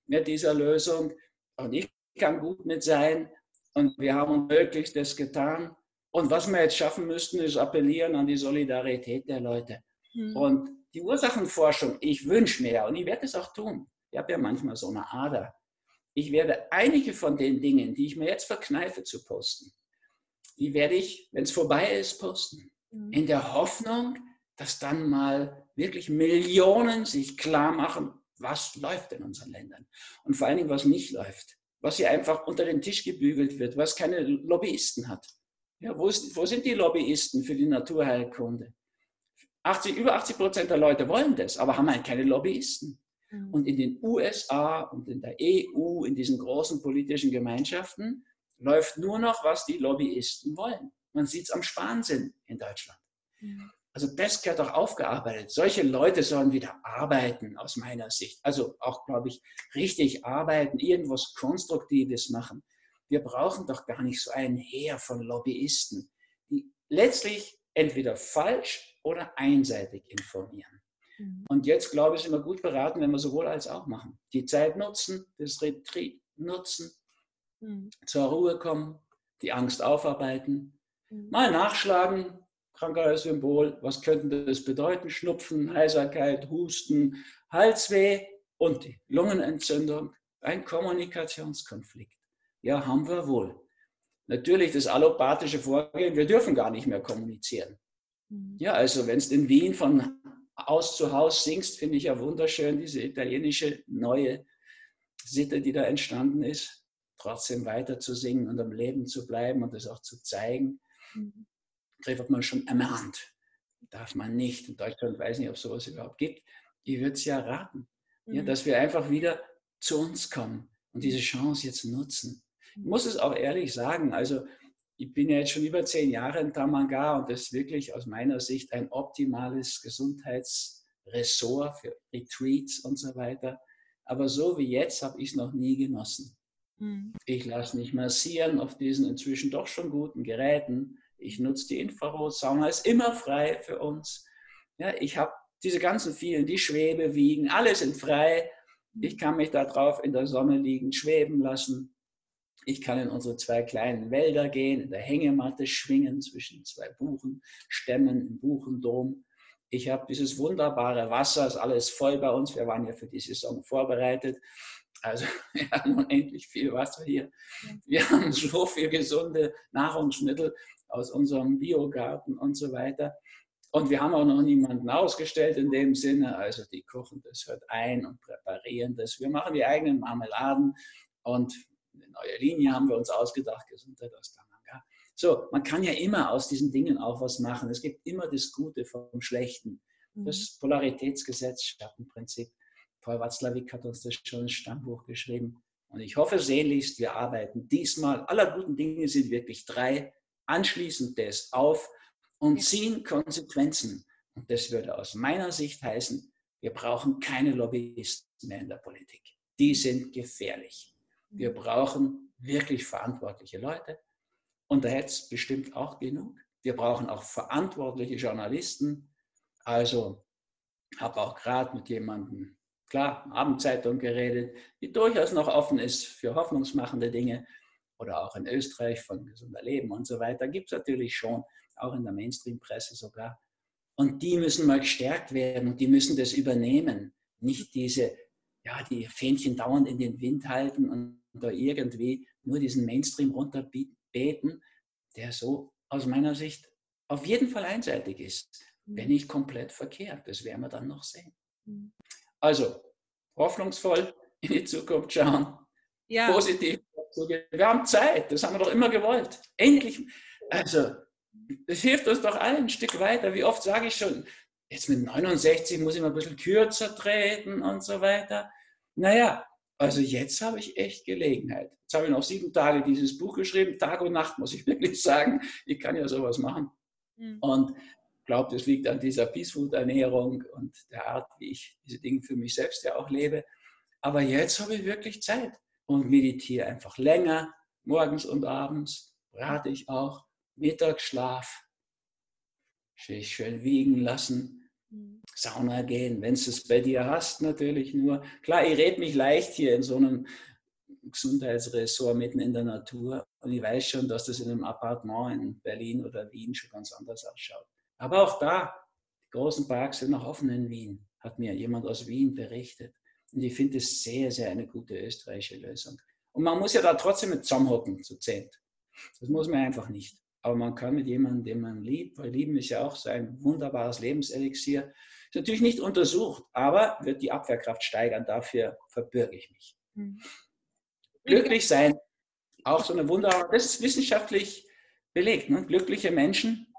mit dieser Lösung. Und ich kann gut mit sein. Und wir haben Möglichstes getan. Und was wir jetzt schaffen müssten, ist appellieren an die Solidarität der Leute. Mhm. Und die Ursachenforschung, ich wünsche mir, und ich werde es auch tun, ich habe ja manchmal so eine Ader, ich werde einige von den Dingen, die ich mir jetzt verkneife zu posten, die werde ich, wenn es vorbei ist, posten. Mhm. In der Hoffnung, dass dann mal wirklich Millionen sich klar machen, was läuft in unseren Ländern und vor allen Dingen, was nicht läuft, was hier einfach unter den Tisch gebügelt wird, was keine Lobbyisten hat. Ja, wo, ist, wo sind die Lobbyisten für die Naturheilkunde? 80, über 80 Prozent der Leute wollen das, aber haben halt keine Lobbyisten. Mhm. Und in den USA und in der EU, in diesen großen politischen Gemeinschaften, läuft nur noch, was die Lobbyisten wollen. Man sieht es am Spansinn in Deutschland. Mhm. Also das gehört doch aufgearbeitet. Solche Leute sollen wieder arbeiten, aus meiner Sicht. Also auch, glaube ich, richtig arbeiten, irgendwas Konstruktives machen. Wir brauchen doch gar nicht so ein Heer von Lobbyisten, die letztlich entweder falsch oder einseitig informieren. Mhm. Und jetzt, glaube ich, sind wir gut beraten, wenn wir sowohl als auch machen. Die Zeit nutzen, das Retreat nutzen, mhm. zur Ruhe kommen, die Angst aufarbeiten, mhm. mal nachschlagen, Krankheitssymbol. Was könnte das bedeuten? Schnupfen, Heiserkeit, Husten, Halsweh und Lungenentzündung. Ein Kommunikationskonflikt. Ja, haben wir wohl. Natürlich das allopathische Vorgehen, wir dürfen gar nicht mehr kommunizieren. Mhm. Ja, also wenn es in Wien von Haus zu Haus singst, finde ich ja wunderschön, diese italienische neue Sitte, die da entstanden ist, trotzdem weiter zu singen und am Leben zu bleiben und das auch zu zeigen. Mhm wird man schon ermahnt. Darf man nicht. In Deutschland weiß ich nicht, ob es sowas überhaupt gibt. Ich würde es ja raten, mhm. ja, dass wir einfach wieder zu uns kommen und diese Chance jetzt nutzen. Ich muss es auch ehrlich sagen, also ich bin ja jetzt schon über zehn Jahre in Tamanga und das ist wirklich aus meiner Sicht ein optimales Gesundheitsressort für Retreats und so weiter. Aber so wie jetzt habe ich es noch nie genossen. Mhm. Ich lasse mich massieren auf diesen inzwischen doch schon guten Geräten. Ich nutze die Infrarotsauna, ist immer frei für uns. Ja, ich habe diese ganzen vielen, die Schwebe wiegen, alle sind frei. Ich kann mich da drauf in der Sonne liegen, schweben lassen. Ich kann in unsere zwei kleinen Wälder gehen, in der Hängematte schwingen zwischen zwei Buchenstämmen im Buchendom. Ich habe dieses wunderbare Wasser, ist alles voll bei uns. Wir waren ja für die Saison vorbereitet. Also wir haben unendlich viel Wasser hier. Wir haben so viel gesunde Nahrungsmittel aus unserem Biogarten und so weiter. Und wir haben auch noch niemanden ausgestellt in dem Sinne. Also die kochen das halt ein und präparieren das. Wir machen die eigenen Marmeladen und eine neue Linie haben wir uns ausgedacht, Gesundheit aus Tamanga. So, man kann ja immer aus diesen Dingen auch was machen. Es gibt immer das Gute vom Schlechten. Mhm. Das Polaritätsgesetz, Schattenprinzip. Paul Watzlawick hat uns das schon ins Stammbuch geschrieben. Und ich hoffe sehnlichst, wir arbeiten diesmal, aller guten Dinge sind wirklich drei, anschließend das auf und ziehen Konsequenzen. Und das würde aus meiner Sicht heißen, wir brauchen keine Lobbyisten mehr in der Politik. Die sind gefährlich. Wir brauchen wirklich verantwortliche Leute. Und da hätte es bestimmt auch genug. Wir brauchen auch verantwortliche Journalisten. Also habe auch gerade mit jemandem klar, Abendzeitung geredet, die durchaus noch offen ist für hoffnungsmachende Dinge oder auch in Österreich von gesunder Leben und so weiter, gibt es natürlich schon, auch in der Mainstream-Presse sogar. Und die müssen mal gestärkt werden und die müssen das übernehmen. Nicht diese, ja, die Fähnchen dauernd in den Wind halten und da irgendwie nur diesen Mainstream runterbeten, der so aus meiner Sicht auf jeden Fall einseitig ist, wenn mhm. nicht komplett verkehrt. Das werden wir dann noch sehen. Mhm. Also hoffnungsvoll in die Zukunft schauen, ja. positiv. Wir haben Zeit, das haben wir doch immer gewollt. Endlich, also das hilft uns doch allen ein Stück weiter. Wie oft sage ich schon, jetzt mit 69 muss ich mal ein bisschen kürzer treten und so weiter. Naja, also jetzt habe ich echt Gelegenheit. Jetzt habe ich noch sieben Tage dieses Buch geschrieben, Tag und Nacht, muss ich wirklich sagen. Ich kann ja sowas machen. Mhm. Und glaube, das liegt an dieser Peace-Food-Ernährung und der Art, wie ich diese Dinge für mich selbst ja auch lebe. Aber jetzt habe ich wirklich Zeit und meditiere einfach länger, morgens und abends, rate ich auch, Mittagsschlaf, sich schön wiegen lassen. Sauna gehen, wenn du es bei dir hast, natürlich nur. Klar, ich rede mich leicht hier in so einem Gesundheitsressort mitten in der Natur und ich weiß schon, dass das in einem Appartement in Berlin oder Wien schon ganz anders ausschaut. Aber auch da, die großen Parks sind noch offen in Wien, hat mir jemand aus Wien berichtet. Und ich finde es sehr, sehr eine gute österreichische Lösung. Und man muss ja da trotzdem mit zusammenhocken, zu zehnt. Das muss man einfach nicht. Aber man kann mit jemandem, den man liebt, weil Lieben ist ja auch so ein wunderbares Lebenselixier, ist natürlich nicht untersucht, aber wird die Abwehrkraft steigern. Dafür verbürge ich mich. Mhm. Glücklich sein, auch so eine wunderbare, das ist wissenschaftlich belegt. Ne? Glückliche Menschen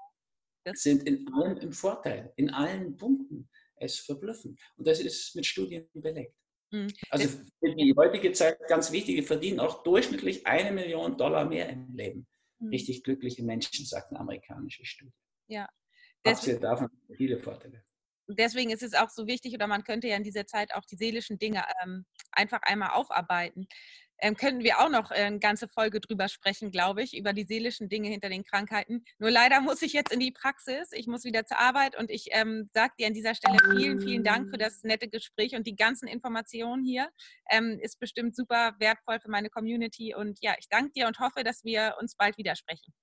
sind in allem im Vorteil, in allen Punkten. Es verblüffen. Und das ist mit Studien belegt. Mhm. Also für die heutige Zeit ganz wichtig, die verdienen auch durchschnittlich eine Million Dollar mehr im Leben. Mhm. Richtig glückliche Menschen, sagt eine amerikanische Studie. Ja. Abgesehen davon viele Vorteile. Deswegen ist es auch so wichtig, oder man könnte ja in dieser Zeit auch die seelischen Dinge ähm, einfach einmal aufarbeiten ähm, könnten wir auch noch äh, eine ganze Folge drüber sprechen, glaube ich, über die seelischen Dinge hinter den Krankheiten. Nur leider muss ich jetzt in die Praxis. Ich muss wieder zur Arbeit und ich ähm, sage dir an dieser Stelle vielen, vielen Dank für das nette Gespräch und die ganzen Informationen hier. Ähm, ist bestimmt super wertvoll für meine Community und ja, ich danke dir und hoffe, dass wir uns bald wieder sprechen.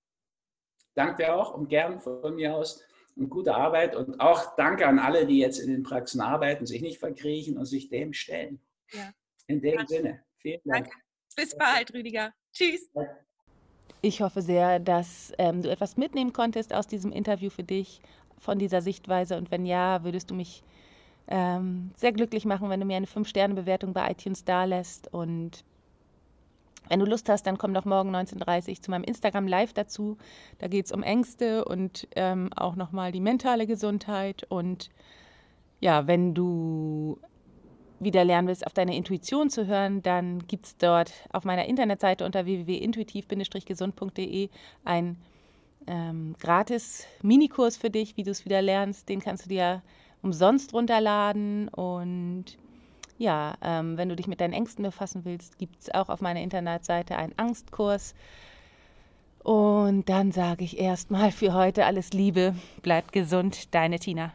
Danke dir auch und gern von mir aus und gute Arbeit und auch danke an alle, die jetzt in den Praxen arbeiten, sich nicht verkriechen und sich dem stellen. Ja. In dem danke. Sinne. Vielen Dank. Danke. Bis bald, Rüdiger. Tschüss. Ich hoffe sehr, dass ähm, du etwas mitnehmen konntest aus diesem Interview für dich, von dieser Sichtweise. Und wenn ja, würdest du mich ähm, sehr glücklich machen, wenn du mir eine 5-Sterne-Bewertung bei iTunes dalässt. Und wenn du Lust hast, dann komm doch morgen 19.30 Uhr zu meinem Instagram Live dazu. Da geht es um Ängste und ähm, auch nochmal die mentale Gesundheit. Und ja, wenn du wieder lernen willst, auf deine Intuition zu hören, dann gibt es dort auf meiner Internetseite unter www.intuitiv-gesund.de ein ähm, gratis Minikurs für dich, wie du es wieder lernst. Den kannst du dir umsonst runterladen. Und ja, ähm, wenn du dich mit deinen Ängsten befassen willst, gibt es auch auf meiner Internetseite einen Angstkurs. Und dann sage ich erstmal für heute alles Liebe, bleib gesund, deine Tina.